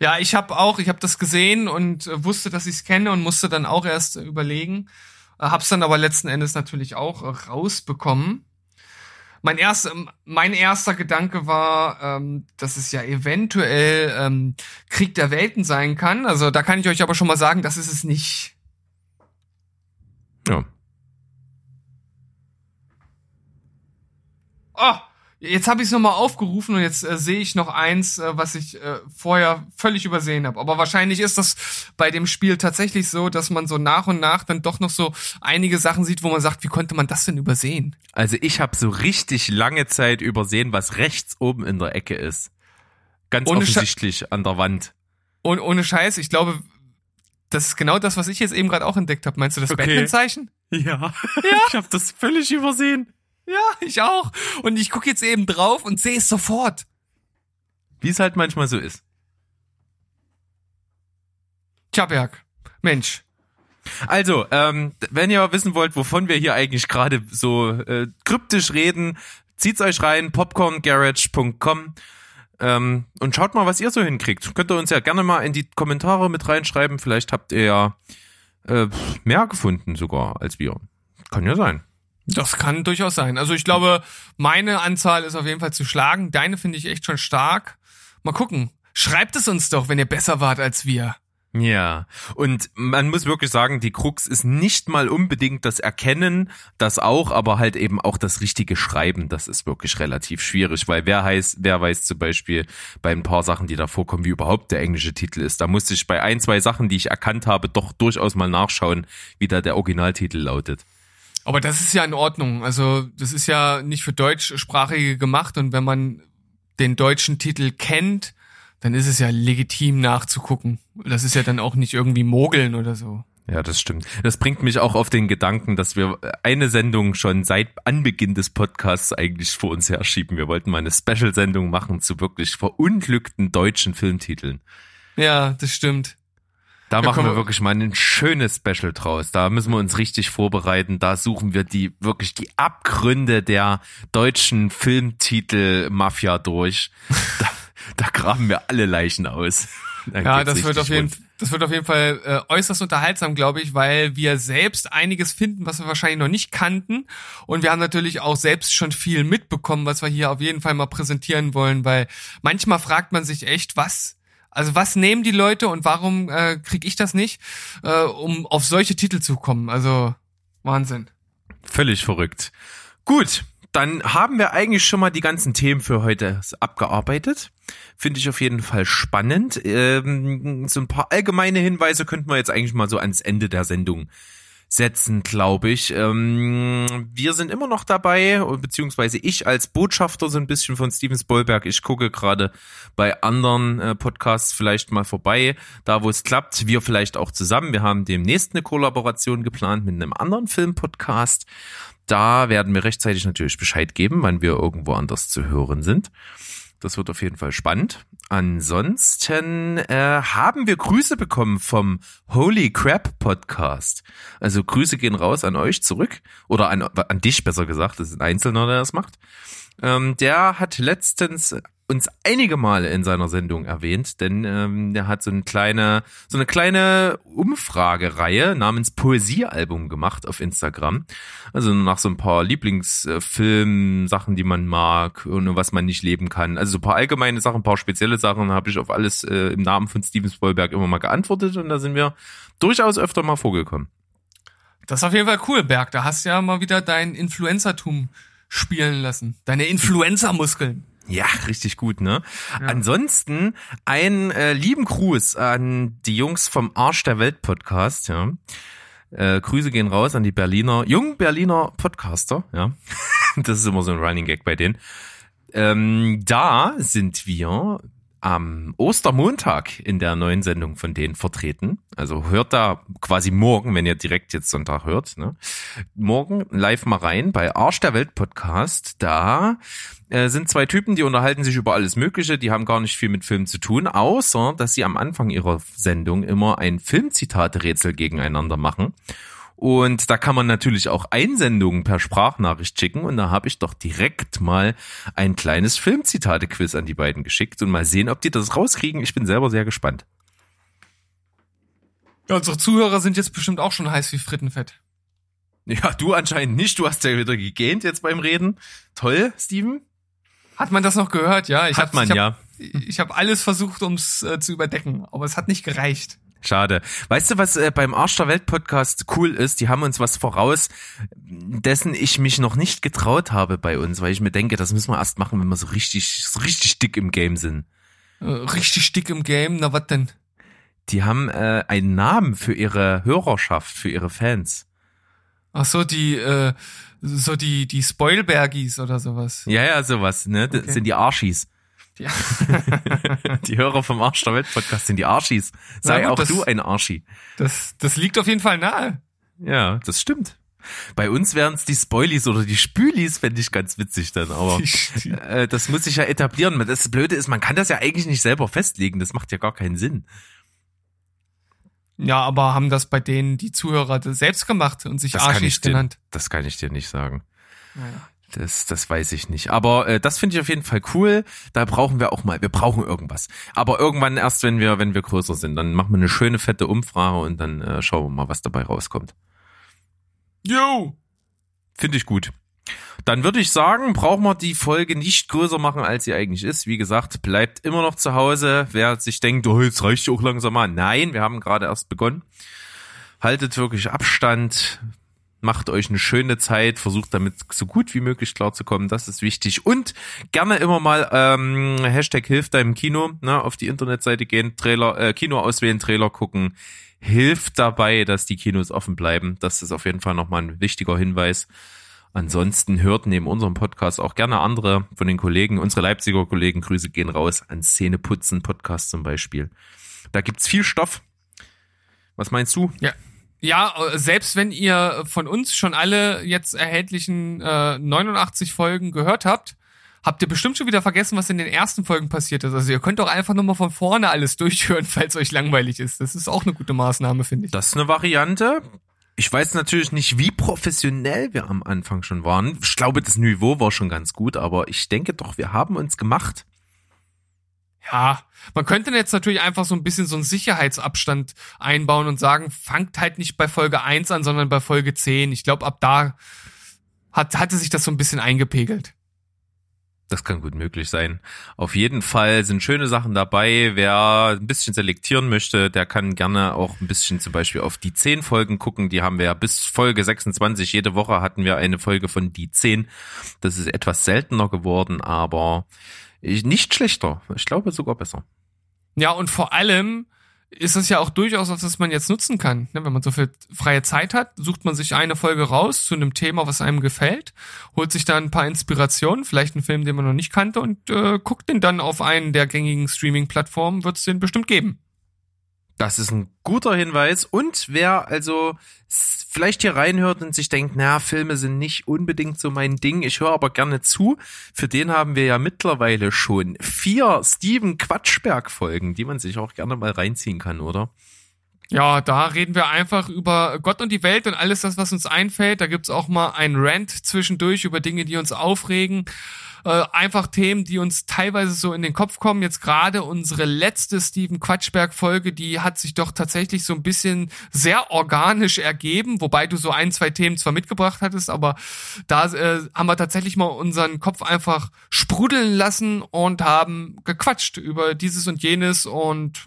Ja, ich habe auch, ich habe das gesehen und äh, wusste, dass ich es kenne und musste dann auch erst überlegen. Äh, hab's dann aber letzten Endes natürlich auch äh, rausbekommen. Mein erster, mein erster Gedanke war, ähm, dass es ja eventuell ähm, Krieg der Welten sein kann. Also da kann ich euch aber schon mal sagen, das ist es nicht. Ja. Oh, jetzt habe ich es nochmal aufgerufen und jetzt äh, sehe ich noch eins, äh, was ich äh, vorher völlig übersehen habe. Aber wahrscheinlich ist das bei dem Spiel tatsächlich so, dass man so nach und nach dann doch noch so einige Sachen sieht, wo man sagt, wie konnte man das denn übersehen? Also ich habe so richtig lange Zeit übersehen, was rechts oben in der Ecke ist. Ganz Ohne Sche- offensichtlich an der Wand. Und ohne Scheiß, ich glaube, das ist genau das, was ich jetzt eben gerade auch entdeckt habe. Meinst du das Okay. Batman-Zeichen? Ja, [laughs] ich habe das völlig übersehen. Ja, ich auch. Und ich gucke jetzt eben drauf und sehe es sofort. Wie es halt manchmal so ist. Tja, Berg. Mensch. Also, ähm, wenn ihr wissen wollt, wovon wir hier eigentlich gerade so äh, kryptisch reden, zieht's euch rein, popcorngarage.com ähm, und schaut mal, was ihr so hinkriegt. Könnt ihr uns ja gerne mal in die Kommentare mit reinschreiben. Vielleicht habt ihr ja äh, mehr gefunden sogar als wir. Kann ja sein. Das kann durchaus sein. Also ich glaube, meine Anzahl ist auf jeden Fall zu schlagen. Deine finde ich echt schon stark. Mal gucken. Schreibt es uns doch, wenn ihr besser wart als wir. Ja, und man muss wirklich sagen, die Krux ist nicht mal unbedingt das Erkennen, das auch, aber halt eben auch das richtige Schreiben. Das ist wirklich relativ schwierig, weil wer heißt, wer weiß zum Beispiel bei ein paar Sachen, die da vorkommen, wie überhaupt der englische Titel ist. Da musste ich bei ein, zwei Sachen, die ich erkannt habe, doch durchaus mal nachschauen, wie da der Originaltitel lautet. Aber das ist ja in Ordnung. Also das ist ja nicht für Deutschsprachige gemacht und wenn man den deutschen Titel kennt, dann ist es ja legitim nachzugucken. Das ist ja dann auch nicht irgendwie Mogeln oder so. Ja, das stimmt. Das bringt mich auch auf den Gedanken, dass wir eine Sendung schon seit Anbeginn des Podcasts eigentlich vor uns herschieben. Wir wollten mal eine Special-Sendung machen zu wirklich verunglückten deutschen Filmtiteln. Ja, das stimmt. Da machen wir wirklich mal ein schönes Special draus. Da müssen wir uns richtig vorbereiten. Da suchen wir die wirklich die Abgründe der deutschen Filmtitel-Mafia durch. [laughs] Da, da graben wir alle Leichen aus. [laughs] Dann Ja, das wird auf jeden, rund. das wird auf jeden Fall äh, äußerst unterhaltsam, glaube ich, weil wir selbst einiges finden, was wir wahrscheinlich noch nicht kannten. Und wir haben natürlich auch selbst schon viel mitbekommen, was wir hier auf jeden Fall mal präsentieren wollen, weil manchmal fragt man sich echt, was, also was nehmen die Leute und warum äh, krieg ich das nicht, äh, um auf solche Titel zu kommen. Also Wahnsinn. Völlig verrückt. Gut, dann haben wir eigentlich schon mal die ganzen Themen für heute abgearbeitet. Finde ich auf jeden Fall spannend. Ähm, so ein paar allgemeine Hinweise könnten wir jetzt eigentlich mal so ans Ende der Sendung setzen, glaube ich. Ähm, wir sind immer noch dabei, beziehungsweise ich als Botschafter so ein bisschen von Steven Spielberg. Ich gucke gerade bei anderen äh, Podcasts vielleicht mal vorbei, da wo es klappt. Wir vielleicht auch zusammen. Wir haben demnächst eine Kollaboration geplant mit einem anderen Filmpodcast. Da werden wir rechtzeitig natürlich Bescheid geben, wann wir irgendwo anders zu hören sind. Das wird auf jeden Fall spannend. Ansonsten äh, haben wir Grüße bekommen vom Holy Crap Podcast. Also Grüße gehen raus an euch zurück oder an, an dich besser gesagt. Das ist ein Einzelner, der das macht. Ähm, der hat letztens uns einige Male in seiner Sendung erwähnt, denn ähm, der hat so eine kleine, so eine kleine Umfragereihe namens Poesiealbum gemacht auf Instagram. Also nach so ein paar Lieblingsfilmen, Sachen, die man mag und was man nicht leben kann. Also so ein paar allgemeine Sachen, ein paar spezielle Sachen habe ich auf alles äh, im Namen von Steven Spielberg immer mal geantwortet und da sind wir durchaus öfter mal vorgekommen. Das ist auf jeden Fall cool, Berg. Da hast du ja mal wieder dein Influencertum spielen lassen. Deine Influencer-Muskeln. Ja, richtig gut, ne? Ansonsten einen äh, lieben Gruß an die Jungs vom Arsch der Welt Podcast, ja. Äh, Grüße gehen raus an die Berliner, jungen Berliner Podcaster, ja. [laughs] das ist immer so ein Running Gag bei denen. Ähm, da sind wir am Ostermontag in der neuen Sendung von denen vertreten. Also hört da quasi morgen, wenn ihr direkt jetzt Sonntag hört, ne? morgen live mal rein bei Arsch der Welt Podcast. Da äh, sind zwei Typen, die unterhalten sich über alles Mögliche. Die haben gar nicht viel mit Film zu tun, außer dass sie am Anfang ihrer Sendung immer ein Filmzitate-Rätsel gegeneinander machen. Und da kann man natürlich auch Einsendungen per Sprachnachricht schicken. Und da habe ich doch direkt mal ein kleines Filmzitate-Quiz an die beiden geschickt und mal sehen, ob die das rauskriegen. Ich bin selber sehr gespannt. Ja, unsere Zuhörer sind jetzt bestimmt auch schon heiß wie Frittenfett. Ja, du anscheinend nicht. Du hast ja wieder gegähnt jetzt beim Reden. Toll, Steven. Hat man das noch gehört? Ja, ich Hat hab, man, ich ja. Hab, ich habe alles versucht, ums äh, zu überdecken, aber es hat nicht gereicht. Schade. Weißt du, was äh, beim Arsch der Welt Podcast cool ist? Die haben uns was voraus, dessen ich mich noch nicht getraut habe bei uns, weil ich mir denke, das müssen wir erst machen, wenn wir so richtig, so richtig dick im Game sind. Äh, richtig dick im Game, na was denn? Die haben äh, einen Namen für ihre Hörerschaft, für ihre Fans. Ach so, die, äh, so die, die Spoilbergis oder sowas. Ja, ja, sowas, ne? Das Okay. sind die Arschis. Ja. [laughs] Die Hörer vom Arsch der Welt Podcast sind die Arschis. Sei gut, auch das- du ein Arschi. Das, das liegt auf jeden Fall nahe. Ja, das stimmt. Bei uns wären es die Spoilies oder die Spülis, fände ich ganz witzig dann, aber Die- äh, das muss sich ja etablieren. Das Blöde ist, man kann das ja eigentlich nicht selber festlegen, das macht ja gar keinen Sinn. Ja, aber haben das bei denen die Zuhörer selbst gemacht und sich Das Arschis dir, genannt? das kann ich dir nicht sagen. Naja. Das, das weiß ich nicht. Aber äh, das finde ich auf jeden Fall cool. Da brauchen wir auch mal, wir brauchen irgendwas. Aber irgendwann erst, wenn wir, wenn wir größer sind, dann machen wir eine schöne fette Umfrage und dann äh, schauen wir mal, was dabei rauskommt. Yo! Finde ich gut. Dann würde ich sagen, brauchen wir die Folge nicht größer machen, als sie eigentlich ist. Wie gesagt, bleibt immer noch zu Hause. Wer sich denkt, oh, jetzt reicht auch langsam mal. Nein, wir haben gerade erst begonnen. Haltet wirklich Abstand. Macht euch eine schöne Zeit. Versucht damit so gut wie möglich klarzukommen. Das ist wichtig. Und gerne immer mal ähm, Hashtag hilft deinem Kino. Ne, auf die Internetseite gehen, Trailer, äh, Kino auswählen, Trailer gucken. Hilft dabei, dass die Kinos offen bleiben. Das ist auf jeden Fall nochmal ein wichtiger Hinweis. Ansonsten hört neben unserem Podcast auch gerne andere von den Kollegen, unsere Leipziger Kollegen, Grüße gehen raus an Szeneputzen Podcast zum Beispiel. Da gibt's viel Stoff. Was meinst du? Ja. Ja, äh, selbst wenn ihr von uns schon alle jetzt erhältlichen äh, 89 Folgen gehört habt, habt ihr bestimmt schon wieder vergessen, was in den ersten Folgen passiert ist. Also ihr könnt doch einfach nur mal von vorne alles [laughs] durchhören, falls euch langweilig ist. Das ist auch eine gute Maßnahme, finde ich. Das ist eine Variante. Ich weiß natürlich nicht, wie professionell wir am Anfang schon waren. Ich glaube, das Niveau war schon ganz gut, aber ich denke doch, wir haben uns gemacht. Ja, man könnte jetzt natürlich einfach so ein bisschen so einen Sicherheitsabstand einbauen und sagen, fangt halt nicht bei Folge 1 an, sondern bei Folge 10. Ich glaube, ab da hat, hatte sich das so ein bisschen eingepegelt. Das kann gut möglich sein. Auf jeden Fall sind schöne Sachen dabei. Wer ein bisschen selektieren möchte, der kann gerne auch ein bisschen zum Beispiel auf die 10 Folgen gucken. Die haben wir ja bis Folge 26. Jede Woche hatten wir eine Folge von die 10. Das ist etwas seltener geworden, aber nicht schlechter. Ich glaube sogar besser. Ja, und vor allem ist es ja auch durchaus was, man jetzt nutzen kann. Ne, Wenn man so viel freie Zeit hat, sucht man sich eine Folge raus zu einem Thema, was einem gefällt, holt sich da ein paar Inspirationen, vielleicht einen Film, den man noch nicht kannte und äh, guckt den dann auf einen der gängigen Streaming-Plattformen, wird es den bestimmt geben. Das ist ein guter Hinweis. Und wer also vielleicht hier reinhört und sich denkt, na, Filme sind nicht unbedingt so mein Ding, ich höre aber gerne zu, für den haben wir ja mittlerweile schon vier Steven Quatschberg Folgen, die man sich auch gerne mal reinziehen kann, oder? Ja, da reden wir einfach über Gott und die Welt und alles das, was uns einfällt. Da gibt's auch mal ein Rant zwischendurch über Dinge, die uns aufregen. Äh, einfach Themen, die uns teilweise so in den Kopf kommen. Jetzt gerade unsere letzte Steven Quatschberg-Folge, die hat sich doch tatsächlich so ein bisschen sehr organisch ergeben, wobei du so ein, zwei Themen zwar mitgebracht hattest, aber da äh, haben wir tatsächlich mal unseren Kopf einfach sprudeln lassen und haben gequatscht über dieses und jenes und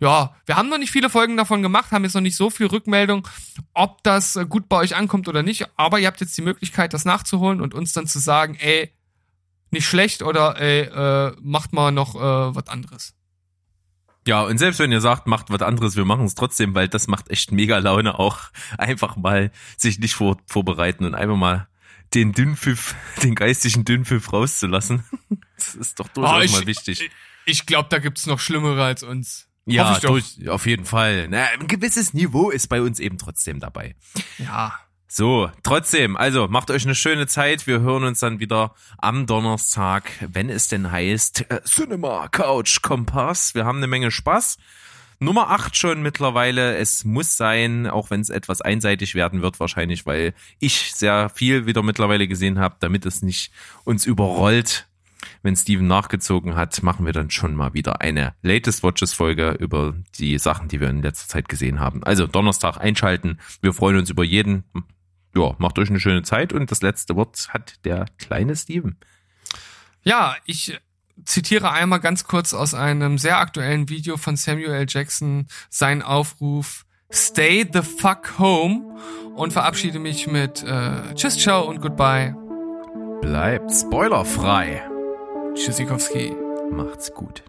ja, wir haben noch nicht viele Folgen davon gemacht, haben jetzt noch nicht so viel Rückmeldung, ob das äh, gut bei euch ankommt oder nicht, aber ihr habt jetzt die Möglichkeit, das nachzuholen und uns dann zu sagen, ey, nicht schlecht oder ey, äh, macht mal noch äh, was anderes. Ja, und selbst wenn ihr sagt, macht was anderes, wir machen es trotzdem, weil das macht echt mega Laune auch. [laughs] Einfach mal sich nicht vor, vorbereiten und einfach mal den Dünnpfiff, [laughs] den geistigen Dünnpfiff rauszulassen. [laughs] Das ist doch durchaus Oh, ich- mal wichtig. Ich, ich glaube, da gibt's noch Schlimmere als uns. Ja, durch, auf jeden Fall. Na, ein gewisses Niveau ist bei uns eben trotzdem dabei. Ja. So, trotzdem, also macht euch eine schöne Zeit. Wir hören uns dann wieder am Donnerstag, wenn es denn heißt äh, Cinema Couch Kompass. Wir haben eine Menge Spaß. Nummer 8 schon mittlerweile. Es muss sein, auch wenn es etwas einseitig werden wird wahrscheinlich, weil ich sehr viel wieder mittlerweile gesehen habe, damit es nicht uns überrollt. Wenn Steven nachgezogen hat, machen wir dann schon mal wieder eine Latest Watches Folge über die Sachen, die wir in letzter Zeit gesehen haben. Also Donnerstag einschalten. Wir freuen uns über jeden. Ja, macht euch eine schöne Zeit und das letzte Wort hat der kleine Steven. Ja, ich zitiere einmal ganz kurz aus einem sehr aktuellen Video von Samuel L. Jackson seinen Aufruf Stay the fuck home und verabschiede mich mit äh, Tschüss, ciao und goodbye. Bleibt spoilerfrei. Tschüssikowski. Macht's gut.